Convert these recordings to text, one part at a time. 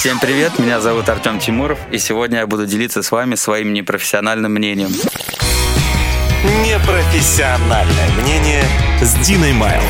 Всем привет, меня зовут Артем Тимуров, и сегодня я буду делиться с вами своим непрофессиональным мнением. Непрофессиональное мнение с Диной Майл.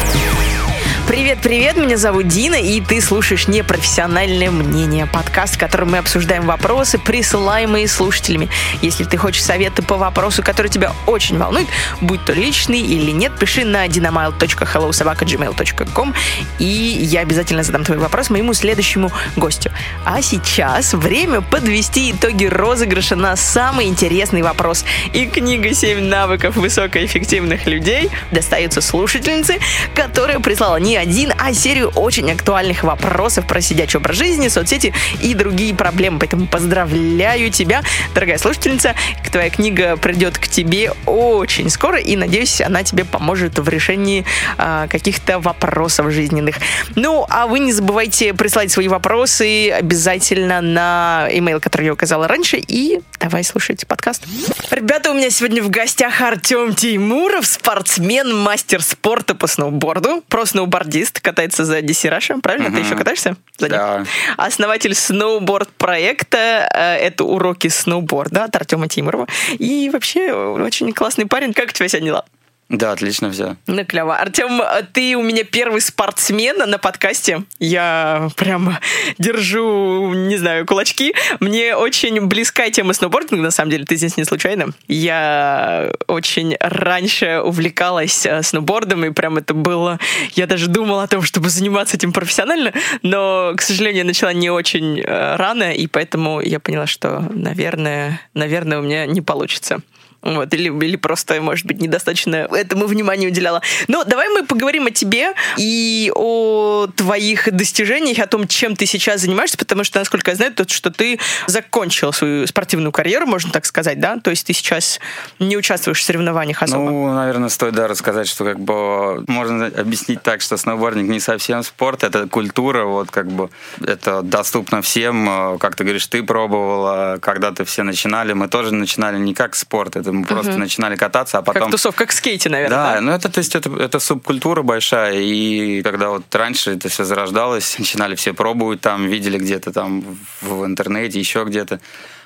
Привет-привет, меня зовут Дина, и ты слушаешь «Непрофессиональное мнение» подкаст, в котором мы обсуждаем вопросы, присылаемые слушателями. Если ты хочешь советы по вопросу, который тебя очень волнует, будь то личный или нет, пиши на dynamile.hellosobaka.gmail.com, и я обязательно задам твой вопрос моему следующему гостю. А сейчас время подвести итоги розыгрыша на самый интересный вопрос. И книга «7 навыков высокоэффективных людей» достается слушательнице, которая прислала не один, а серию очень актуальных вопросов про сидячий образ жизни, соцсети и другие проблемы. Поэтому поздравляю тебя, дорогая слушательница. Твоя книга придет к тебе очень скоро, и надеюсь, она тебе поможет в решении а, каких-то вопросов жизненных. Ну, а вы не забывайте присылать свои вопросы обязательно на email, который я указала раньше, и давай слушать подкаст. Ребята, у меня сегодня в гостях Артем Тимуров, спортсмен, мастер спорта по сноуборду, про сноуборд сноубордист, катается за Десирашем, правильно? Угу. Ты еще катаешься? За да. Основатель сноуборд-проекта. Э, это уроки сноуборда от Артема Тимурова. И вообще очень классный парень. Как у тебя сегодня дела? Да, отлично все. Ну, клево. Артем, ты у меня первый спортсмен на подкасте. Я прям держу, не знаю, кулачки. Мне очень близка тема сноубординга, на самом деле, ты здесь не случайно. Я очень раньше увлекалась э, сноубордом, и прям это было... Я даже думала о том, чтобы заниматься этим профессионально, но, к сожалению, я начала не очень э, рано, и поэтому я поняла, что, наверное, наверное, у меня не получится. Вот, или, или просто, может быть, недостаточно этому внимания уделяла. Но давай мы поговорим о тебе и о твоих достижениях, о том, чем ты сейчас занимаешься, потому что, насколько я знаю, то, что ты закончил свою спортивную карьеру, можно так сказать, да? То есть ты сейчас не участвуешь в соревнованиях особо. Ну, наверное, стоит, да, рассказать, что как бы можно объяснить так, что сноубординг не совсем спорт, это культура, вот как бы это доступно всем. Как ты говоришь, ты пробовала, когда-то все начинали, мы тоже начинали не как спорт, это мы просто угу. начинали кататься, а потом... Как тусовка, как скейте, наверное, да? Да, ну это, то есть, это, это субкультура большая, и когда вот раньше это все зарождалось, начинали все пробовать там, видели где-то там в интернете, еще где-то,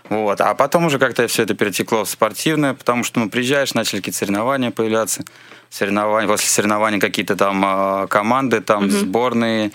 вот. А потом уже как-то все это перетекло в спортивное, потому что, ну, приезжаешь, начали какие-то соревнования появляться, соревнования, после соревнований какие-то там а, команды, там, угу. сборные,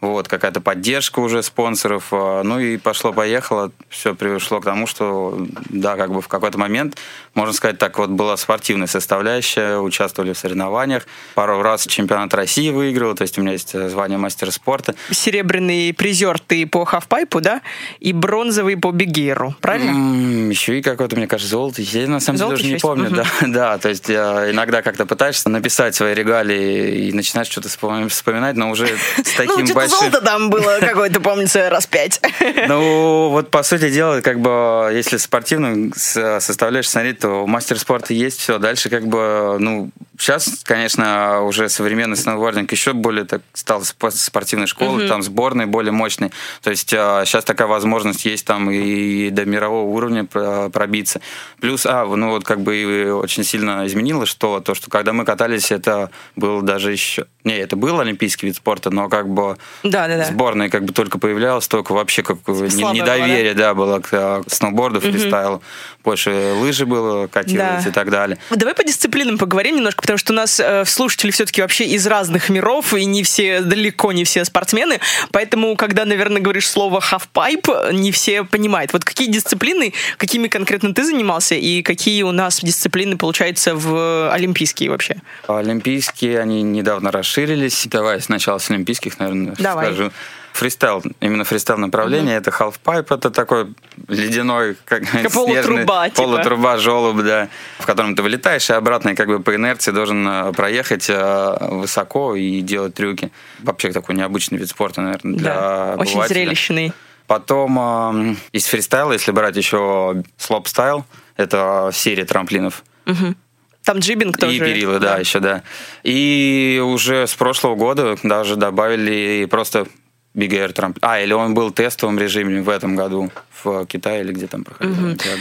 вот, какая-то поддержка уже спонсоров, а, ну и пошло-поехало, все пришло к тому, что, да, как бы в какой-то момент, можно сказать так, вот была спортивная составляющая, участвовали в соревнованиях, пару раз чемпионат России выиграл, то есть у меня есть э, звание мастера спорта. Серебряный призер ты по хавпайпу, да, и бронзовый по бигеру, правильно? М-м, еще и какой-то, мне кажется, золото, я на самом деле уже не помню, угу. да, да, то есть я иногда как-то пытаешься написать свои регалии и начинаешь что-то вспоминать, но уже с ну, таким золото там было какое-то, помнится, раз пять. Ну, вот по сути дела, как бы, если спортивную составляешь смотреть, то мастер спорта есть, все. Дальше как бы, ну, сейчас, конечно, уже современный сноубординг еще более так стал спортивной школой, там сборной более мощной. То есть сейчас а, такая возможность есть там и до мирового уровня пробиться. Плюс, а, ну вот как бы очень сильно изменилось, что то, что когда мы катались, это был даже еще... Не, это был олимпийский вид спорта, но как бы да, да, да. сборная как бы только появлялась, только вообще как недоверие, да? да, было к, к сноуборду, фристайлу. Угу. Больше лыжи было, катилось да. и так далее. Давай по дисциплинам поговорим немножко, потому что у нас э, слушатели все-таки вообще из разных миров, и не все, далеко не все спортсмены, поэтому, когда, наверное, говоришь слово half-pipe, не все понимают. Вот какие дисциплины, какими конкретно ты занимался, и какие у нас дисциплины, получается, в олимпийские вообще? Олимпийские, они недавно расширились. Давай сначала с олимпийских, наверное, Давай. скажу фристайл, именно фристайл направление, mm-hmm. это half-pipe, это такой ледяной, как, как снежный, полутруба, типа. полутруба, желоб, да, в котором ты вылетаешь, и обратно как бы по инерции должен э, проехать э, высоко и делать трюки. Вообще такой необычный вид спорта, наверное, для да, очень зрелищный. Потом э, из фристайла, если брать еще слоупстайл, это серия трамплинов. Угу. Там jibbing тоже. И перила, да. да, еще, да. И уже с прошлого года даже добавили просто Big Air Tramp. А, или он был в тестовом режиме в этом году в Китае или где там проходил mm-hmm.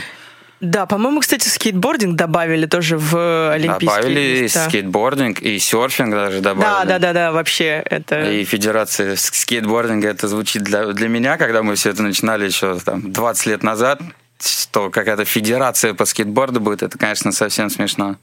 Да, по-моему, кстати, скейтбординг добавили тоже в олимпийские. Добавили да. скейтбординг и серфинг даже добавили. Да, да, да, да, вообще это... И федерация скейтбординга, это звучит для, для меня, когда мы все это начинали еще там 20 лет назад, что какая-то федерация по скейтборду будет, это, конечно, совсем смешно.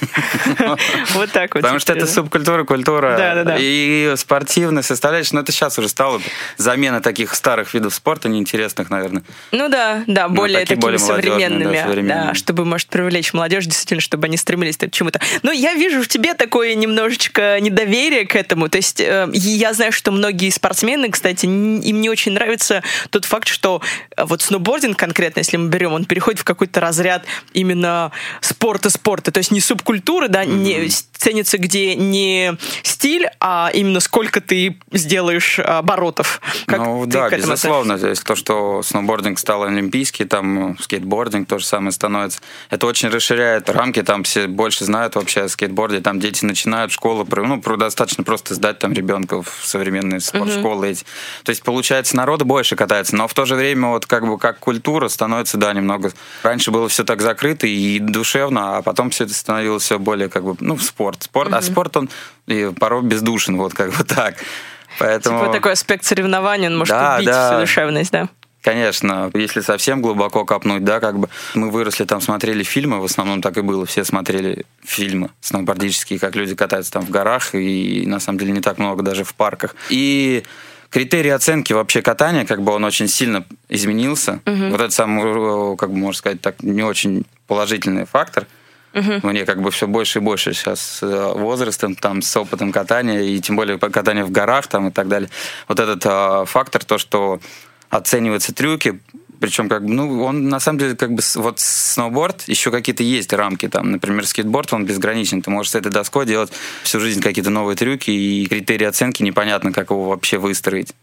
Вот так вот. Потому что это субкультура, культура и спортивная составляющая. Но это сейчас уже стало замена таких старых видов спорта, неинтересных, наверное. Ну да, да, более такими более молодежные, современными, чтобы, может, привлечь молодежь, действительно, чтобы они стремились к чему-то. Но я вижу в тебе такое немножечко недоверие к этому. То есть э, я знаю, что многие спортсмены, кстати, им не очень нравится тот факт, что э, вот сноубординг конкретно, если мы берем, он переходит в какой-то разряд именно спорта-спорта, то есть не субкультуры, да, не ценится где не стиль, а именно сколько ты сделаешь оборотов. Как ну да, безусловно. То есть то, что сноубординг стал олимпийский, там э, скейтбординг тоже самое становится. Это очень расширяет рамки, там все больше знают вообще о скейтборде, там дети начинают школу, ну, достаточно просто сдать там ребенка в современные спортшколы эти. То есть получается народу больше катается, но в то же время вот как бы как культура становится, да, немного... Раньше было все так закрыто и душевно, а потом все это становилось все более как бы, ну, в спорт. Спорт А спорт, он и порой бездушен, вот как бы так. Поэтому... Типа такой аспект соревнований, он может Да, убить да. всю душевность, да? Конечно, если совсем глубоко копнуть, да, как бы мы выросли, там смотрели фильмы, в основном так и было, все смотрели фильмы сноубордические, как люди катаются там в горах, и на самом деле не так много даже в парках. И критерий оценки вообще катания, как бы он очень сильно изменился. Вот это самый, как бы можно сказать, так не очень положительный фактор. Мне как бы все больше и больше сейчас с э, возрастом, там, с опытом катания, и тем более катания в горах там, и так далее. Вот этот э, фактор, то, что оцениваются трюки, причем как бы, ну, он на самом деле как бы вот сноуборд еще какие-то есть рамки там, например, скейтборд он безграничен, ты можешь с этой доской делать всю жизнь какие-то новые трюки и критерии оценки непонятно, как его вообще выстроить.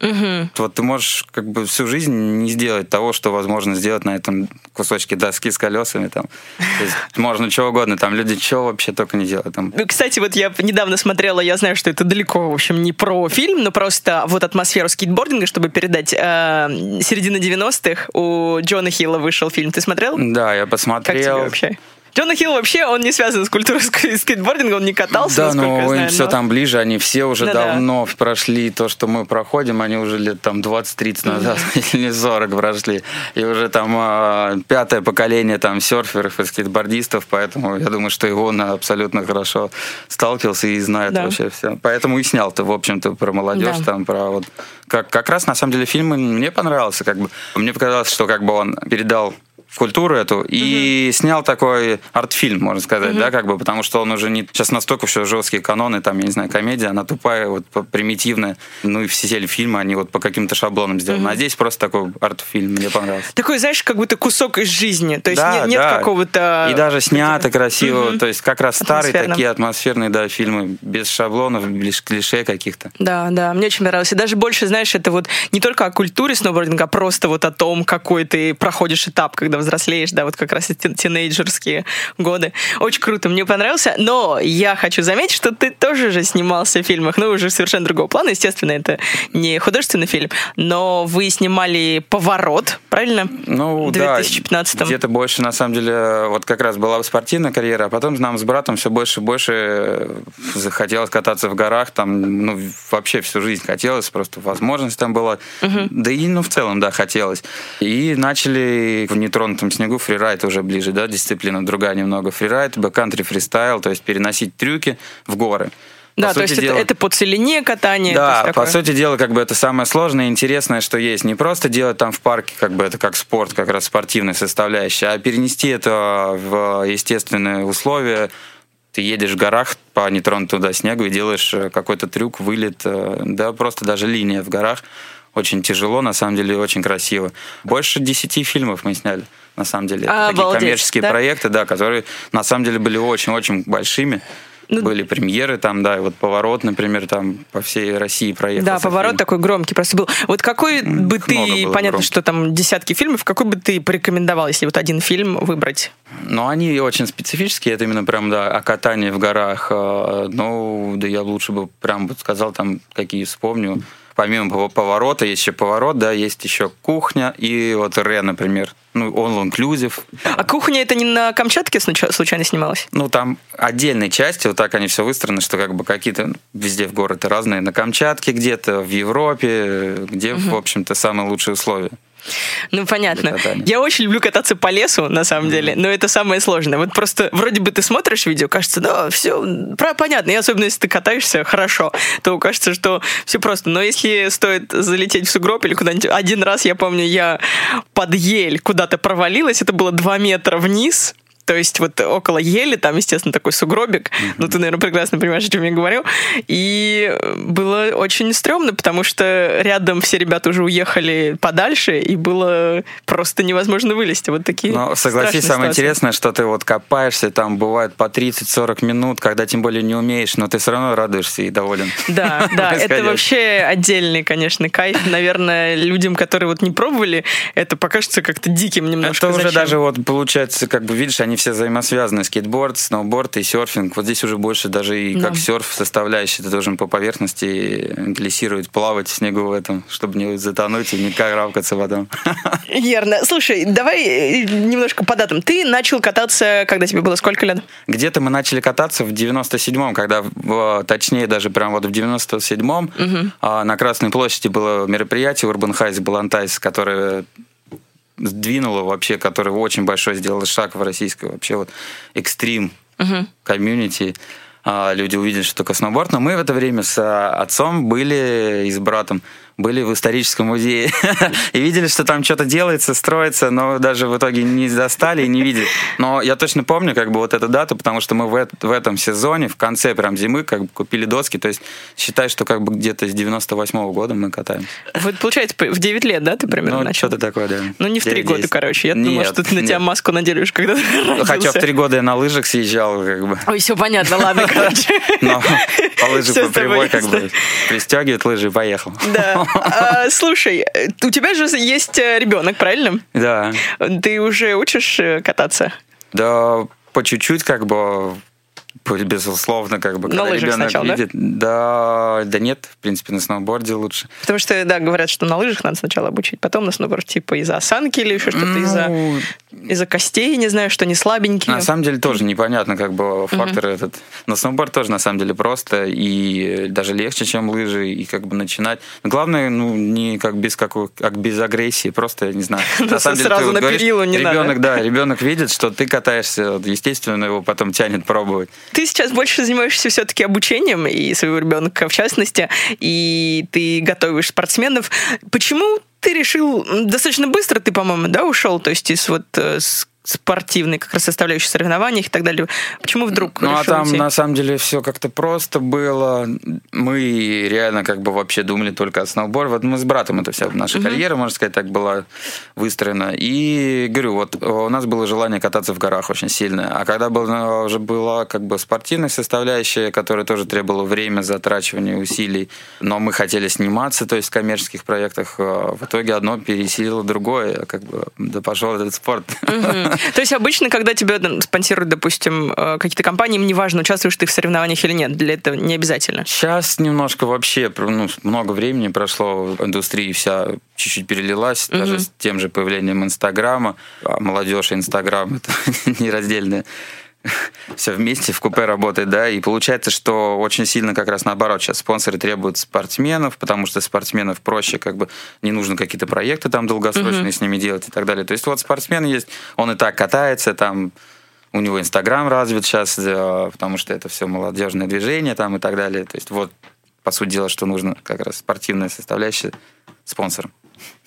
Вот ты можешь как бы всю жизнь не сделать того, что возможно сделать на этом кусочке доски с колесами там. То есть можно чего угодно, там люди чего вообще только не делают там. Ну, Кстати, вот я недавно смотрела, я знаю, что это далеко, в общем, не про фильм, но просто вот атмосферу скейтбординга, чтобы передать. Э, середина 90-х у Джона Хилла вышел фильм. Ты смотрел? Да, я Как тебе посмотрел. вообще? Джона Хилл вообще, он не связан с культурой ск- скейтбординга, он не катался, Да, но знаю. им все но- там ближе, они все уже Да-да. давно прошли то, что мы проходим, они уже лет там 20-30 назад, или не 40 прошли. И уже там а, пятое поколение там серферов и скейтбордистов, поэтому я думаю, что и он абсолютно хорошо сталкивался и знает Да. вообще все. Поэтому и снял-то, в общем-то, про молодежь, Да. там, про вот... Как, как раз, на самом деле, фильм мне понравился, как бы. Мне показалось, что как бы он передал культуру эту и снял такой арт-фильм, можно сказать, да, как бы, потому что он уже не... Сейчас настолько все жесткие каноны, там, я не знаю, комедия, она тупая, вот, примитивная, ну и все телефильмы, они вот по каким-то шаблонам сделаны. А здесь просто такой арт-фильм, мне понравился. Такой, знаешь, как будто кусок из жизни. То есть Да, нет, нет да. какого-то... И даже снято красиво, то есть как раз старые такие атмосферные, да, фильмы, без шаблонов, без клише каких-то. Да, да, мне очень понравилось. И даже больше, знаешь, это вот не только о культуре сноубординга, а просто вот о том, какой ты проходишь этап, когда взрослеешь, да, вот как раз эти тинейджерские годы. Очень круто, мне понравился. Но я хочу заметить, что ты тоже же снимался в фильмах, ну, уже совершенно другого плана. Естественно, это не художественный фильм, но вы снимали «Поворот», правильно? Ну, в 2015 да, где-то больше, на самом деле, вот как раз была спортивная карьера, а потом нам с братом все больше и больше захотелось кататься в горах, там, ну, вообще всю жизнь хотелось, просто возможность там была. Да и, ну, в целом, да, хотелось. И начали в нетронутом снегу фрирайд уже ближе, да, дисциплина другая немного. Фрирайд, бэккантри, фристайл, то есть переносить трюки в горы. По Да, то есть это, дела- это по целине катание. да, по такое. сути дела, как бы это самое сложное и интересное, что есть. Не просто делать там в парке, как бы это как спорт, как раз спортивная составляющая, а перенести это в естественные условия. Ты едешь в горах по нетронутому туда снегу и делаешь э, какой-то трюк, вылет, э, да, просто даже линия в горах. Очень тяжело, на самом деле, очень красиво. Больше десяти фильмов мы сняли, на самом деле. Это такие Обалдеть, коммерческие да? проекты, да, которые на самом деле были очень-очень большими. Ну, Были премьеры там, да, и вот «Поворот», например, там по всей России проехал. Да, поворот такой громкий просто был. Вот какой бы их ты, понятно, громких. что там десятки фильмов, какой бы ты порекомендовал, если вот один фильм выбрать? Но они очень специфические, это именно прям, да, о катании в горах. э, Ну, да я лучше бы прям вот сказал там, какие вспомню. Помимо пов- поворота, есть еще поворот, да, есть еще кухня и вот Ре, например. Ну, all inclusive. А кухня это не на Камчатке случа- случайно снималась? Ну, там отдельные части, вот так они все выстроены, что как бы какие-то ну, везде в город разные. На Камчатке где-то, в Европе, где, в общем-то, самые лучшие условия. Ну, понятно. Я очень люблю кататься по лесу, на самом деле, но это самое сложное. Вот просто вроде бы ты смотришь видео, кажется, да, все понятно, и особенно если ты катаешься хорошо, то кажется, что все просто. Но если стоит залететь в сугроб или куда-нибудь... Один раз, я помню, я под ель куда-то провалилась, это было 2 метра вниз, то есть вот около ели, там, естественно, такой сугробик. Ну, ты, наверное, прекрасно понимаешь, о чем я говорю. И было очень стрёмно, потому что рядом все ребята уже уехали подальше, и было просто невозможно вылезти. Вот такие Но согласись, самое ситуации. интересное, что ты вот копаешься, там бывает по 30-40 минут, когда тем более не умеешь, но ты все равно радуешься и доволен. Да, да, это вообще отдельный, конечно, кайф. Наверное, людям, которые вот не пробовали, это покажется как-то диким немножко. Это уже даже вот получается, как бы видишь, они все взаимосвязаны. Скейтборд, сноуборд и серфинг. Вот здесь уже больше даже и Да. как серф составляющий. Ты должен по поверхности глиссировать, плавать в снегу в этом, чтобы не затонуть и не карабкаться потом. Верно. Слушай, давай э, немножко по датам. Ты начал кататься, когда тебе было сколько лет? Где-то мы начали кататься в 97-м, когда, точнее, даже прям вот в 97-м а, на Красной площади было мероприятие Urban Heights Балантайс, которое сдвинуло вообще, которое очень большой сделало шаг в российское вообще вот экстрим комьюнити. А, Люди увидели, что такое сноуборд. Но мы в это время с а, отцом были и с братом были в историческом музее и видели, что там что-то делается, строится, но даже в итоге не застали и не видели. Но я точно помню как бы вот эту дату, потому что мы в, в этом сезоне, в конце прям зимы, как бы купили доски. То есть считай, что как бы где-то с 98 года мы катаем. Вот получается, в 9 лет, да, ты примерно Ну, начал? что-то такое, да. Ну, не в три 9-10. года, короче. Я думала, Нет, что ты на тебя нет. маску наделаешь, когда ты Хотя в родился. три года я на лыжах съезжал, как бы. Ой, все понятно, ладно, короче. Но по лыжи по прямой как бы пристегивает лыжи и поехал. Да. А, слушай, у тебя же есть э, ребенок, правильно? Да. Ты уже учишь э, кататься? Да, по чуть-чуть как бы безусловно, как бы, На лыжах ребенок сначала, да? видит. Да? да, нет, в принципе, на сноуборде лучше. Потому что, да, говорят, что на лыжах надо сначала обучить, потом на сноуборд, типа из-за осанки или еще что-то, из-за Ну, из-за костей, не знаю, что они слабенькие. На самом деле тоже непонятно, как бы фактор этот. Но сноуборд тоже на самом деле просто и даже легче, чем лыжи, и как бы начинать. Главное, ну, не как без какой, как без агрессии, просто, не знаю. Ну, сразу вот на говоришь, перилу не надо. ребенок, да, ребенок видит, что ты катаешься, естественно, его потом тянет пробовать. Ты сейчас больше занимаешься все-таки обучением и своего ребенка в частности, и ты готовишь спортсменов. Почему ты решил достаточно быстро, ты, по-моему, да, ушел, то есть из вот э, с- спортивной как раз составляющей соревнований и так далее. Почему вдруг Ну, а там уйти? на самом деле все как-то просто было. Мы реально как бы вообще думали только о сноуборде. Вот мы с братом, это вся наша карьера, можно сказать, так была выстроена. И говорю, вот у нас было желание кататься в горах очень сильное. А когда было, уже была как бы спортивная составляющая, которая тоже требовала время, затрачивания усилий, но мы хотели сниматься, то есть в коммерческих проектах, а в итоге одно пересилило другое, как бы, да пошел этот спорт. Мгм. То есть обычно, когда тебя спонсируют, допустим, э, какие-то компании, им неважно, участвуешь ты в соревнованиях или нет, для этого не обязательно. Сейчас немножко вообще, ну, много времени прошло, индустрия вся чуть-чуть перелилась, даже с тем же появлением Инстаграма. А молодежь и Инстаграм — это нераздельное все вместе в купе работает, да, и получается, что очень сильно как раз наоборот сейчас спонсоры требуют спортсменов, потому что спортсменов проще, как бы не нужно какие-то проекты там долгосрочные с ними делать и так далее. То есть вот спортсмен есть, он и так катается, там у него Инстаграм развит сейчас, э, потому что это все молодежное движение там и так далее. То есть вот, по сути дела, что нужно как раз спортивная составляющая спонсором.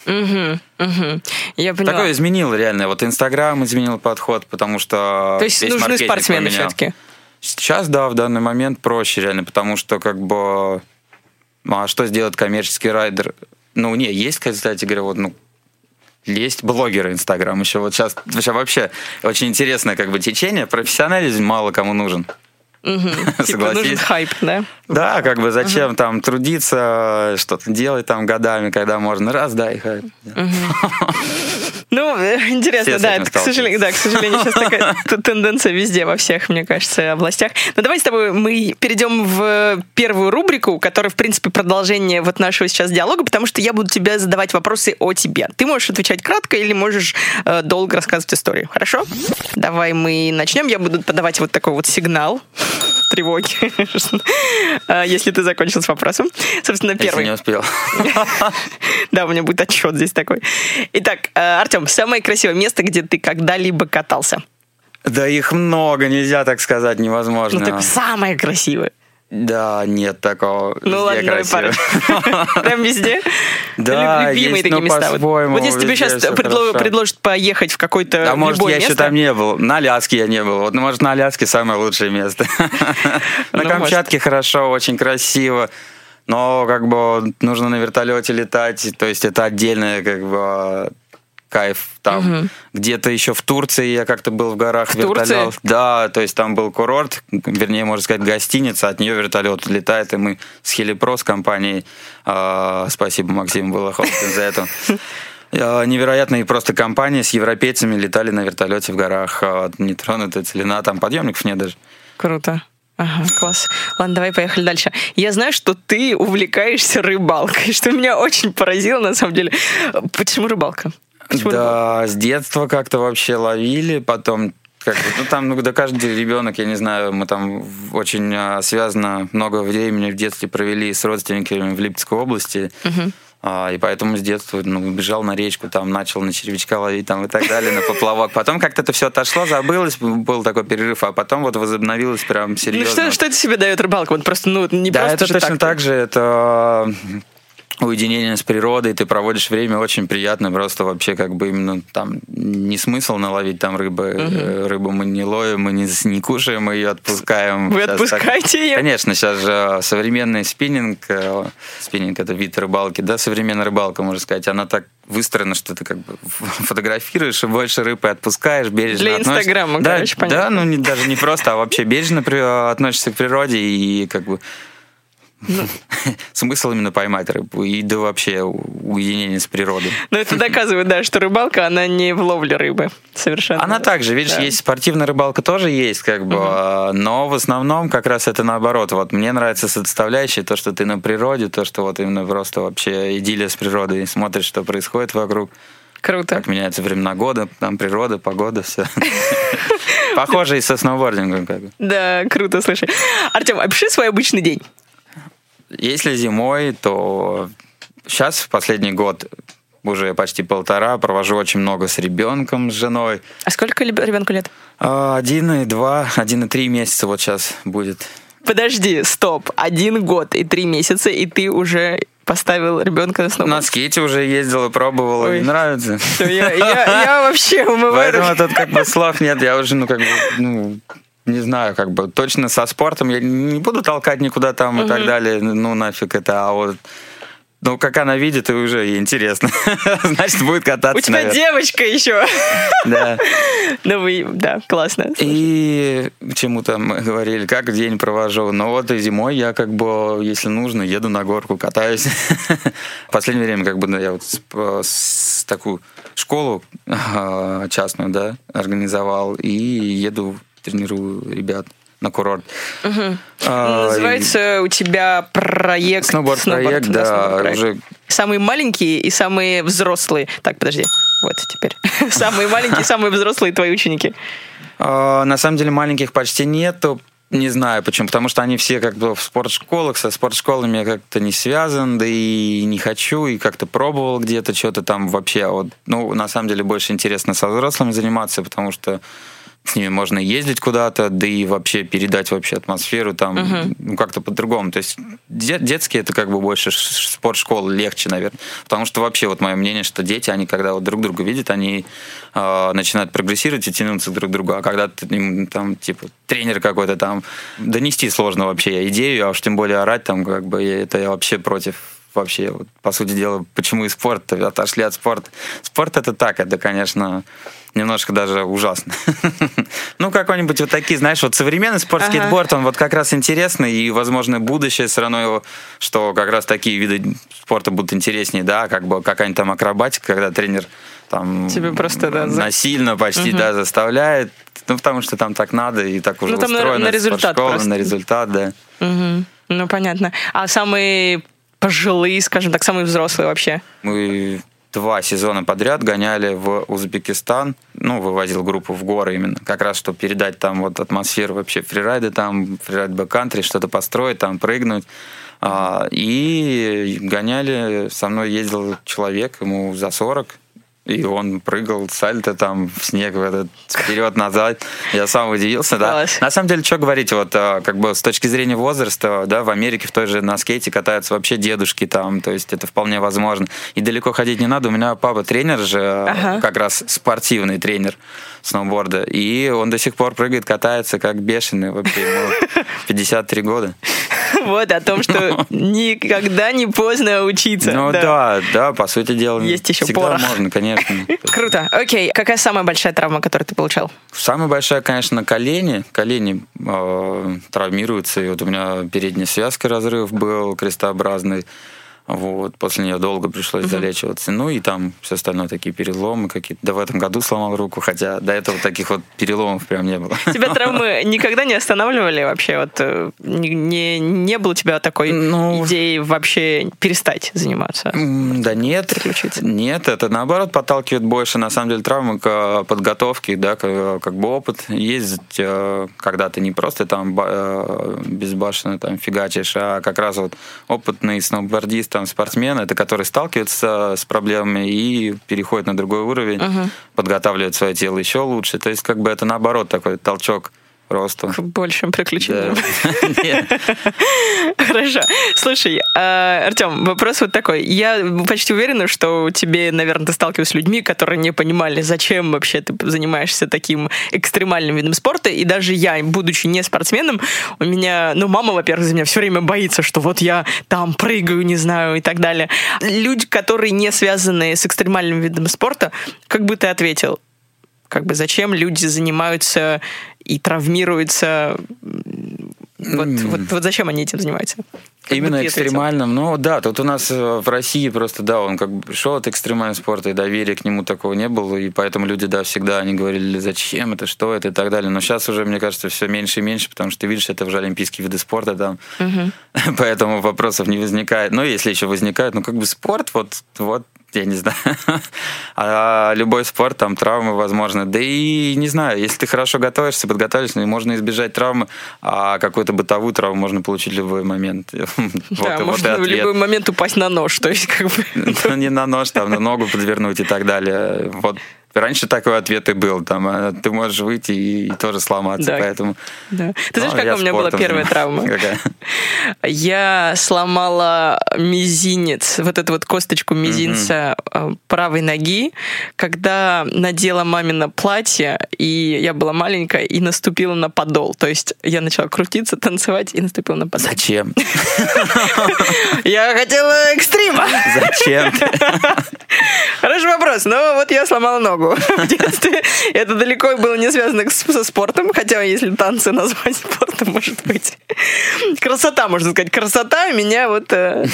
Угу, угу. Я поняла. Такое изменил реально. Вот Инстаграм изменил подход, потому что То есть нужны спортсмены поменял. все-таки. Сейчас, да, в данный момент проще реально, потому что как бы... ну, А что сделать коммерческий райдер? Ну, не, есть, кстати говоря, вот, ну, есть блогеры Инстаграм еще. Вот сейчас, сейчас вообще очень интересное как бы течение. Профессионализм мало кому нужен. Типа Согласись. нужен хайп, да? Да, как бы зачем там трудиться, что-то делать там годами, когда можно раз, да, и хайп. Ну, э, интересно, да, это, к сожалению, да, к сожалению, сейчас такая тенденция везде, во всех, мне кажется, областях. Но давай с тобой мы перейдем в первую рубрику, которая, в принципе, продолжение вот нашего сейчас диалога, потому что я буду тебе задавать вопросы о тебе. Ты можешь отвечать кратко или можешь э, долго рассказывать историю, хорошо? Давай мы начнем. Я буду подавать вот такой вот сигнал тревоги, э, если ты закончил с вопросом. Собственно, Если первый. не успел. Да, у меня будет отчет здесь такой. Итак, э, Артем, самое красивое место, где ты когда-либо катался? Да их много, нельзя так сказать, невозможно. Ну, так самое красивое. Да, нет такого. Ну ладно, красиво. Прям везде? Да, Любимые есть, такие ну, места. Вот- если тебе сейчас предложат поехать в какое-то А может, я еще там не был. На Аляске я не был. Вот, ну, может, на Аляске самое лучшее место. На Ну, Камчатке хорошо, очень красиво. Но как бы нужно на вертолете летать. То есть это отдельная как бы кайф там. Где-то еще в Турции я как-то был в горах. В Турции? вертолет. Да, то есть там был курорт, вернее, можно сказать, гостиница, от нее вертолет летает, и мы с Хелипрос компанией, э, спасибо Максиму Балаховскому за это, э, невероятные просто компании с европейцами летали на вертолете в горах, э, нетронутая целина, там подъемников нет даже. Круто. Ага, класс. Ладно, давай поехали дальше. Я знаю, что ты увлекаешься рыбалкой, что меня очень поразило, на самом деле. Почему рыбалка? Да, с детства как-то вообще ловили, потом как бы, ну там, ну да каждый ребенок, я не знаю, мы там очень а, связано много времени в детстве провели с родственниками в Липецкой области, А, и поэтому с детства ну, бежал на речку, там начал на червячка ловить там и так далее, на поплавок. Потом как-то это все отошло, забылось, был такой перерыв, а потом вот возобновилось прям Ну серьезно. что, что это себе дает рыбалка? Вот просто, ну, не Да, просто это точно так. так же. Это уединение с природой, ты проводишь время очень приятно, просто вообще как бы именно там не смысл наловить там рыбы, э, рыбу мы не ловим, мы не, не кушаем, мы ее отпускаем. Вы так- отпускаете ее? Конечно, сейчас же современный спиннинг, э, спиннинг это вид рыбалки, да, современная рыбалка, можно сказать, она так выстроена, что ты как бы фотографируешь и больше рыбы отпускаешь, бережно Для относишься. Инстаграма, да, короче, Да, понятно. ну не, даже не просто, а вообще бережно при- относишься к природе и как бы. Смысл именно поймать рыбу и да вообще уединение с природой. Но это доказывает, да, что рыбалка, она не в ловле рыбы. Совершенно. Она также, видишь, Да. есть спортивная рыбалка тоже есть, как бы, а, но в основном как раз это наоборот. Вот мне нравится составляющая, то, что ты на природе, то, что вот именно просто вообще идиллия с природой, смотришь, что происходит вокруг, Круто. как меняются времена года, там природа, погода, все. Похоже и со сноубордингом как бы. Да, круто, слушай. Артем, опиши свой обычный день. Если зимой, то сейчас, в последний год, уже почти полтора, провожу очень много с ребенком, с женой. А сколько ребенку лет? А, Один и два, один и три месяца вот сейчас будет. Подожди, стоп. Один год и три месяца, и ты уже поставил ребенка на На сноуборд. скейте уже ездил и пробовал, Ой. и нравится. Я, я- я вообще умываю Поэтому тут как бы слов нет, я уже, ну, как бы, ну, не знаю, как бы, точно со спортом я не буду толкать никуда там и так далее, ну, нафиг это, а вот ну, как она видит, и уже ей интересно. Значит, будет кататься. У тебя наверное. девочка еще. Да. Ну вы, да, классно. И чему там говорили, как день провожу. Ну вот и зимой я как бы, если нужно, еду на горку, катаюсь. Последнее время как бы ну, я вот с, с такую школу а, частную, да, организовал и еду, тренирую ребят на курорт. А, Называется у тебя проект... Сноуборд-проект, да, сноуборд-проект. уже Самые маленькие и самые взрослые. Так, подожди. Вот теперь. Самые маленькие, самые взрослые твои ученики. А, На самом деле маленьких почти нету. Не знаю почему, потому что они все как бы в спортшколах, со спортшколами я как-то не связан, да и не хочу, и как-то пробовал где-то что-то там вообще. а Вот, ну, на самом деле больше интересно со взрослыми заниматься, потому что с ними можно ездить куда-то, да и вообще передать вообще атмосферу там, ну, как-то по-другому. То есть де- детские это как бы больше ш- ш- спортшколы легче, наверное. Потому что вообще вот мое мнение, что дети, они когда вот друг друга видят, они э, начинают прогрессировать и тянуться друг к другу. А когда ты им там, типа, тренер какой-то там, донести сложно вообще идею, а уж тем более орать там, как бы, это я вообще против вообще, вот, по сути дела, почему и спорт отошли от спорта. Спорт это так, это, конечно, немножко даже ужасно. Ну, какой-нибудь вот такие, знаешь, вот современный спорт, скейтборд, он вот как раз интересный, и, возможно, будущее все равно его, что как раз такие виды спорта будут интереснее, да, как бы какая-нибудь там акробатика, когда тренер там Тебе просто, да, насильно почти да, заставляет. Ну, потому что там так надо, и так уже Ну, там на- устроено. на результат спортшкола, просто. на результат, да. Мгм. Ну, понятно. А самые пожилые, скажем так, самые взрослые вообще? Мы два сезона подряд гоняли в Узбекистан, ну, вывозил группу в горы именно, как раз, чтобы передать там вот атмосферу вообще фрирайда там, фрирайд бэккантри, что-то построить, там, прыгнуть. А, и гоняли, со мной ездил человек, ему за 40, и он прыгал сальто там в снег в этот вперед-назад. Я сам удивился, да. На самом деле, что говорить, вот а, как бы с точки зрения возраста, да, в Америке в той же на скейте катаются вообще дедушки там, то есть это вполне возможно. И далеко ходить не надо. У меня папа тренер же, а, Ага. как раз спортивный тренер сноуборда, и он до сих пор прыгает, катается как бешеный вообще. Ему 53 года. Вот о том, что никогда не поздно учиться. Ну да, да, по сути дела. Есть еще всегда порох. можно, конечно. Круто. Окей. Какая самая большая травма, которую ты получал? Самая большая, конечно, колени. Колени э, травмируются. И вот у меня передняя связка разрыв был крестообразный. Вот, после нее долго пришлось залечиваться. Ну и там все остальное такие переломы какие-то. Да в этом году сломал руку, хотя до этого таких вот переломов прям не было. Тебя травмы никогда не останавливали вообще? Вот э, не, не, было у тебя такой Ну, идеи вообще перестать заниматься? Да нет, нет, это наоборот подталкивает больше, на самом деле, травмы к э, подготовке, да, к- как бы опыт. Ездить, э, когда ты не просто там ба- э, безбашенно там фигачишь, а как раз вот опытный сноубордист, там, спортсмен, это который сталкивается с проблемами и переходит на другой уровень, подготавливает свое тело еще лучше. То есть, как бы это наоборот такой толчок росту. К большим приключениям. Хорошо. Слушай, а, Артем, вопрос вот такой. Я почти уверена, что тебе, наверное, ты сталкивался с людьми, которые не понимали, зачем вообще ты занимаешься таким экстремальным видом спорта. И даже я, будучи не спортсменом, у меня, ну, мама, во-первых, за меня все время боится, что вот я там прыгаю, не знаю, и так далее. Люди, которые не связаны с экстремальным видом спорта, как бы ты ответил? Как бы зачем люди занимаются и травмируются? Вот, вот, вот зачем они этим занимаются? Как Именно экстремальным. Ну да, тут у нас э, в России просто, да, он как бы пришел от экстремального спорта, и доверия к нему такого не было, и поэтому люди, да, всегда они говорили, зачем это, что это и так далее. Но сейчас уже, мне кажется, все меньше и меньше, потому что ты видишь, это уже олимпийские виды спорта там, поэтому вопросов не возникает. Но если еще возникает, ну как бы спорт, вот, вот я не знаю. А любой спорт, там травмы возможны. Да и не знаю, если ты хорошо готовишься, подготовишься, ну, можно избежать травмы, а какую-то бытовую травму можно получить в любой момент. Вот Да, вот можно в любой момент упасть на нож, то есть как бы... Ну, не на нож, там, на ногу подвернуть и так далее. Вот раньше такой ответ и был. Там, а ты можешь выйти и, тоже сломаться, Да. поэтому... Да. Ты знаешь, какая у меня была первая травма? Какая? Я сломала мизинец, вот эту вот косточку мизинца э, правой ноги, когда надела мамино платье, и я была маленькая, и наступила на подол. То есть я начала крутиться, танцевать, и наступила на подол. Зачем? Я хотела экстрима. Зачем? Хороший вопрос, но вот я сломала ногу в детстве. Это далеко было не связано со спортом, хотя если танцы назвать спортом, может быть. Красота, можно сказать. Красота меня вот... э,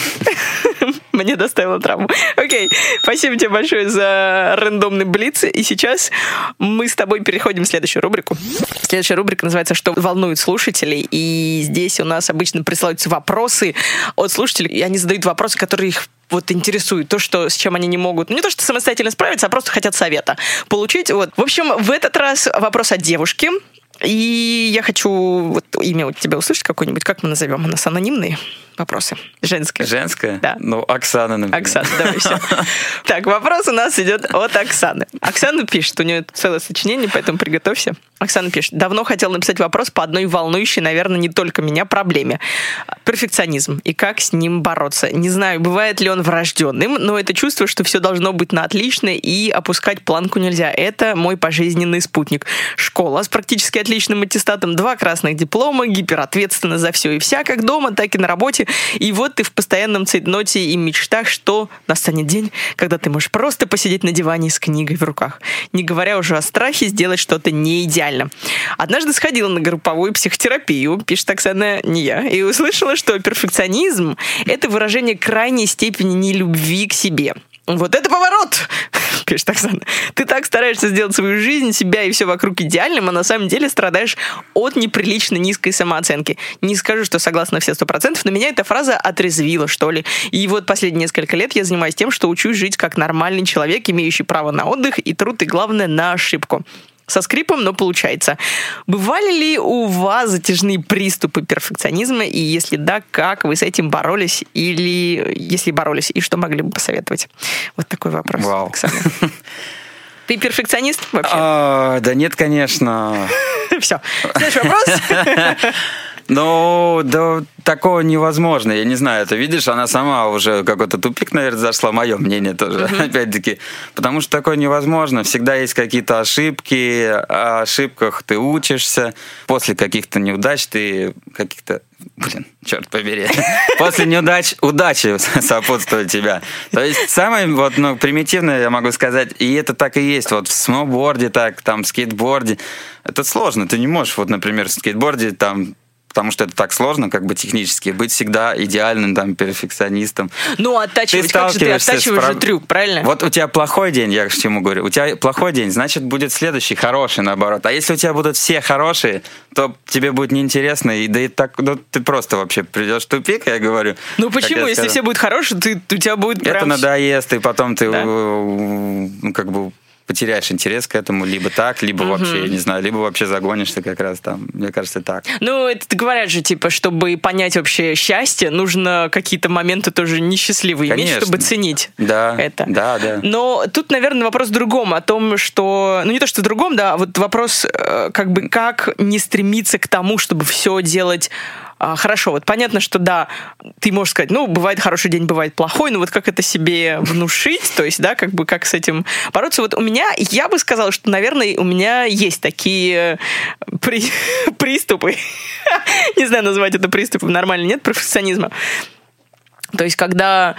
Мне доставила травму. Окей, спасибо тебе большое за рандомный блиц. И сейчас мы с тобой переходим в следующую рубрику. Следующая рубрика называется «Что волнует слушателей?». И здесь у нас обычно присылаются вопросы от слушателей, и они задают вопросы, которые их вот интересует то, что с чем они не могут, ну не то, что самостоятельно справиться, а просто хотят совета получить. Вот. В общем, в этот раз вопрос от девушки. И я хочу вот имя у тебя услышать какое-нибудь, как мы назовем? У нас анонимные вопросы. Женское. Женская? Да. Ну, Оксана, например. Оксана, давай все. Так, вопрос у нас идет от Оксаны. Оксана пишет, у нее целое сочинение, поэтому приготовься. Оксана пишет, давно хотела написать вопрос по одной волнующей, наверное, не только меня проблеме. Перфекционизм и как с ним бороться. Не знаю, бывает ли он врожденным, но это чувство, что все должно быть на отлично и опускать планку нельзя. Это мой пожизненный спутник. Школа с практически отличным аттестатом, два красных диплома, гиперответственно за все и вся, как дома, так и на работе. И вот ты в постоянном цейтноте и мечтах, что настанет день, когда ты можешь просто посидеть на диване с книгой в руках. Не говоря уже о страхе сделать что-то не идеально. Однажды сходила на групповую психотерапию, пишет Оксана, не я, и услышала, что перфекционизм — это выражение крайней степени нелюбви к себе. Вот это поворот! пишет Оксана. Ты так стараешься сделать свою жизнь, себя и все вокруг идеальным, а на самом деле страдаешь от неприлично низкой самооценки. Не скажу, что согласна на все сто процентов, но меня эта фраза отрезвила, что ли. И вот последние несколько лет я занимаюсь тем, что учусь жить как нормальный человек, имеющий право на отдых и труд, и главное, на ошибку со скрипом, но получается. Бывали ли у вас затяжные приступы перфекционизма, и если да, как вы с этим боролись, или если боролись, и что могли бы посоветовать? Вот такой вопрос, Вау. Оксана. Ты перфекционист вообще? А, да нет, конечно. Все. Следующий вопрос. Ну, да, такого невозможно. Я не знаю, это видишь, она сама уже какой-то тупик, наверное, зашла, мое мнение тоже, опять-таки. Потому что такое невозможно. Всегда есть какие-то ошибки, о ошибках ты учишься. После каких-то неудач ты каких-то Блин, черт побери. После неудач удачи сопутствует тебя. То есть самое вот, ну, примитивное, я могу сказать, и это так и есть. Вот в сноуборде так, там, в скейтборде. Это сложно. Ты не можешь, вот, например, в скейтборде там потому что это так сложно, как бы технически, быть всегда идеальным там перфекционистом. Ну, оттачивать, как же ты оттачиваешь же трюк, правильно? Вот у тебя плохой день, я к чему говорю, у тебя плохой день, значит, будет следующий хороший, наоборот. А если у тебя будут все хорошие, то тебе будет неинтересно, и да и так, ну, ты просто вообще придешь в тупик, я говорю. Ну, почему? Если все будут хорошие, ты, у тебя будет прям... Это надоест, и потом ты, да? ну, как бы потеряешь интерес к этому, либо так, либо угу. вообще, я не знаю, либо вообще загонишься как раз там. Мне кажется, так. Ну, это говорят же, типа, чтобы понять вообще счастье, нужно какие-то моменты тоже несчастливые Конечно. иметь, чтобы ценить да, это. Да, да. Но тут, наверное, вопрос в другом, о том, что... Ну, не то, что в другом, да, а вот вопрос, э, как бы, как не стремиться к тому, чтобы все делать а, хорошо, вот понятно, что да, ты можешь сказать, ну, бывает хороший день, бывает плохой, но вот как это себе внушить, то есть, да, как бы как с этим бороться. Вот у меня, я бы сказала, что, наверное, у меня есть такие при... приступы, не знаю, назвать это приступом, нормально, нет, перфекционизма. То есть, когда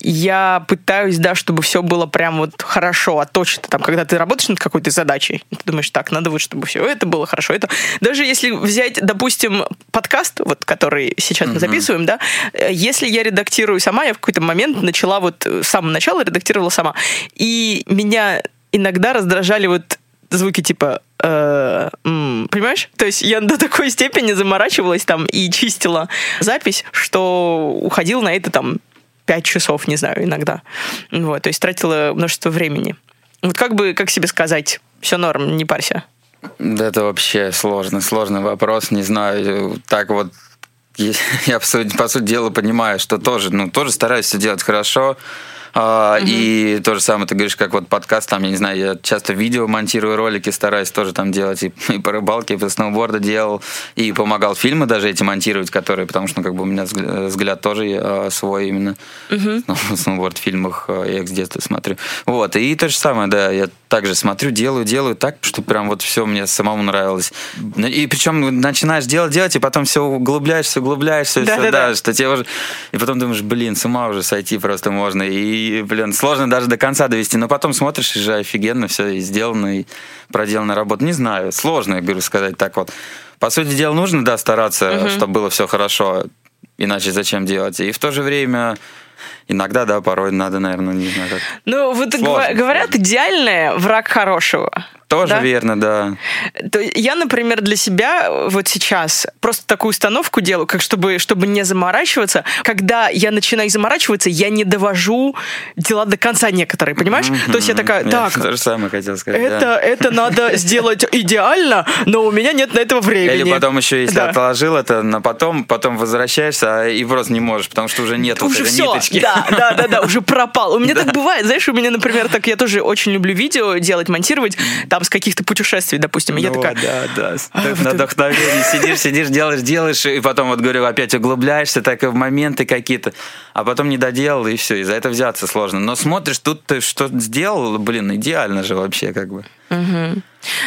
я пытаюсь, да, чтобы все было прям вот хорошо, а точно там, когда ты работаешь над какой-то задачей, ты думаешь, так, надо вот, чтобы все это было хорошо. Это даже если взять, допустим, подкаст, вот, который сейчас мы записываем, да, э, если я редактирую сама, я в какой-то момент начала вот с самого начала редактировала сама, и меня иногда раздражали вот звуки типа э, м, понимаешь? То есть я до такой степени заморачивалась там и чистила запись, что уходил на это там пять часов, не знаю, иногда. Вот, то есть тратила множество времени. Вот как бы, как себе сказать, все норм, не парься. Да это вообще сложный, сложный вопрос, не знаю, так вот я, по сути дела, понимаю, что тоже, ну, тоже стараюсь все делать хорошо, а, угу. И то же самое ты говоришь, как вот подкаст, там, я не знаю, я часто видео монтирую, ролики стараюсь тоже там делать, и, и по рыбалке, и по сноуборду делал, и помогал фильмы даже эти монтировать, которые, потому что, ну, как бы у меня взгляд тоже э, свой именно угу. в сноуборд-фильмах, э, я их с детства смотрю. Вот, и то же самое, да, я также смотрю, делаю, делаю так, что прям вот все мне самому нравилось. Ну, и причем начинаешь делать, делать, и потом все углубляешься, углубляешься, да, все, да, да, да, что тебе уже... И потом думаешь, блин, с ума уже сойти просто можно. И блин, сложно даже до конца довести. Но потом смотришь, и же офигенно все и сделано, и проделана работа. Не знаю, сложно, я говорю, сказать так вот. По сути дела, нужно, да, стараться, угу. чтобы было все хорошо. Иначе зачем делать? И в то же время иногда, да, порой надо, наверное, не знаю, как. Ну, вот Сложно, говорят, идеальное враг хорошего. Тоже да? верно, да. То я, например, для себя вот сейчас просто такую установку делаю, как чтобы, чтобы не заморачиваться. Когда я начинаю заморачиваться, я не довожу дела до конца некоторые, понимаешь? Mm-hmm. То есть я такая, так, я то же самое хотел сказать, это, да. это надо сделать идеально, но у меня нет на этого времени. Или потом еще, если да. отложил это на потом, потом возвращаешься а и просто не можешь, потому что уже нет уже вот этой все. ниточки. Да, да, да, да, уже пропал. У меня так бывает, знаешь, у меня, например, так я тоже очень люблю видео делать, монтировать, там с каких-то путешествий, допустим. И я ну, такая... Да, да. А, на вдохновении сидишь, сидишь, делаешь, делаешь, и потом, вот говорю, опять углубляешься, так и в моменты какие-то, а потом не доделал, и все, и за это взяться сложно. Но смотришь, тут ты что сделал, блин, идеально же вообще, как бы. Угу.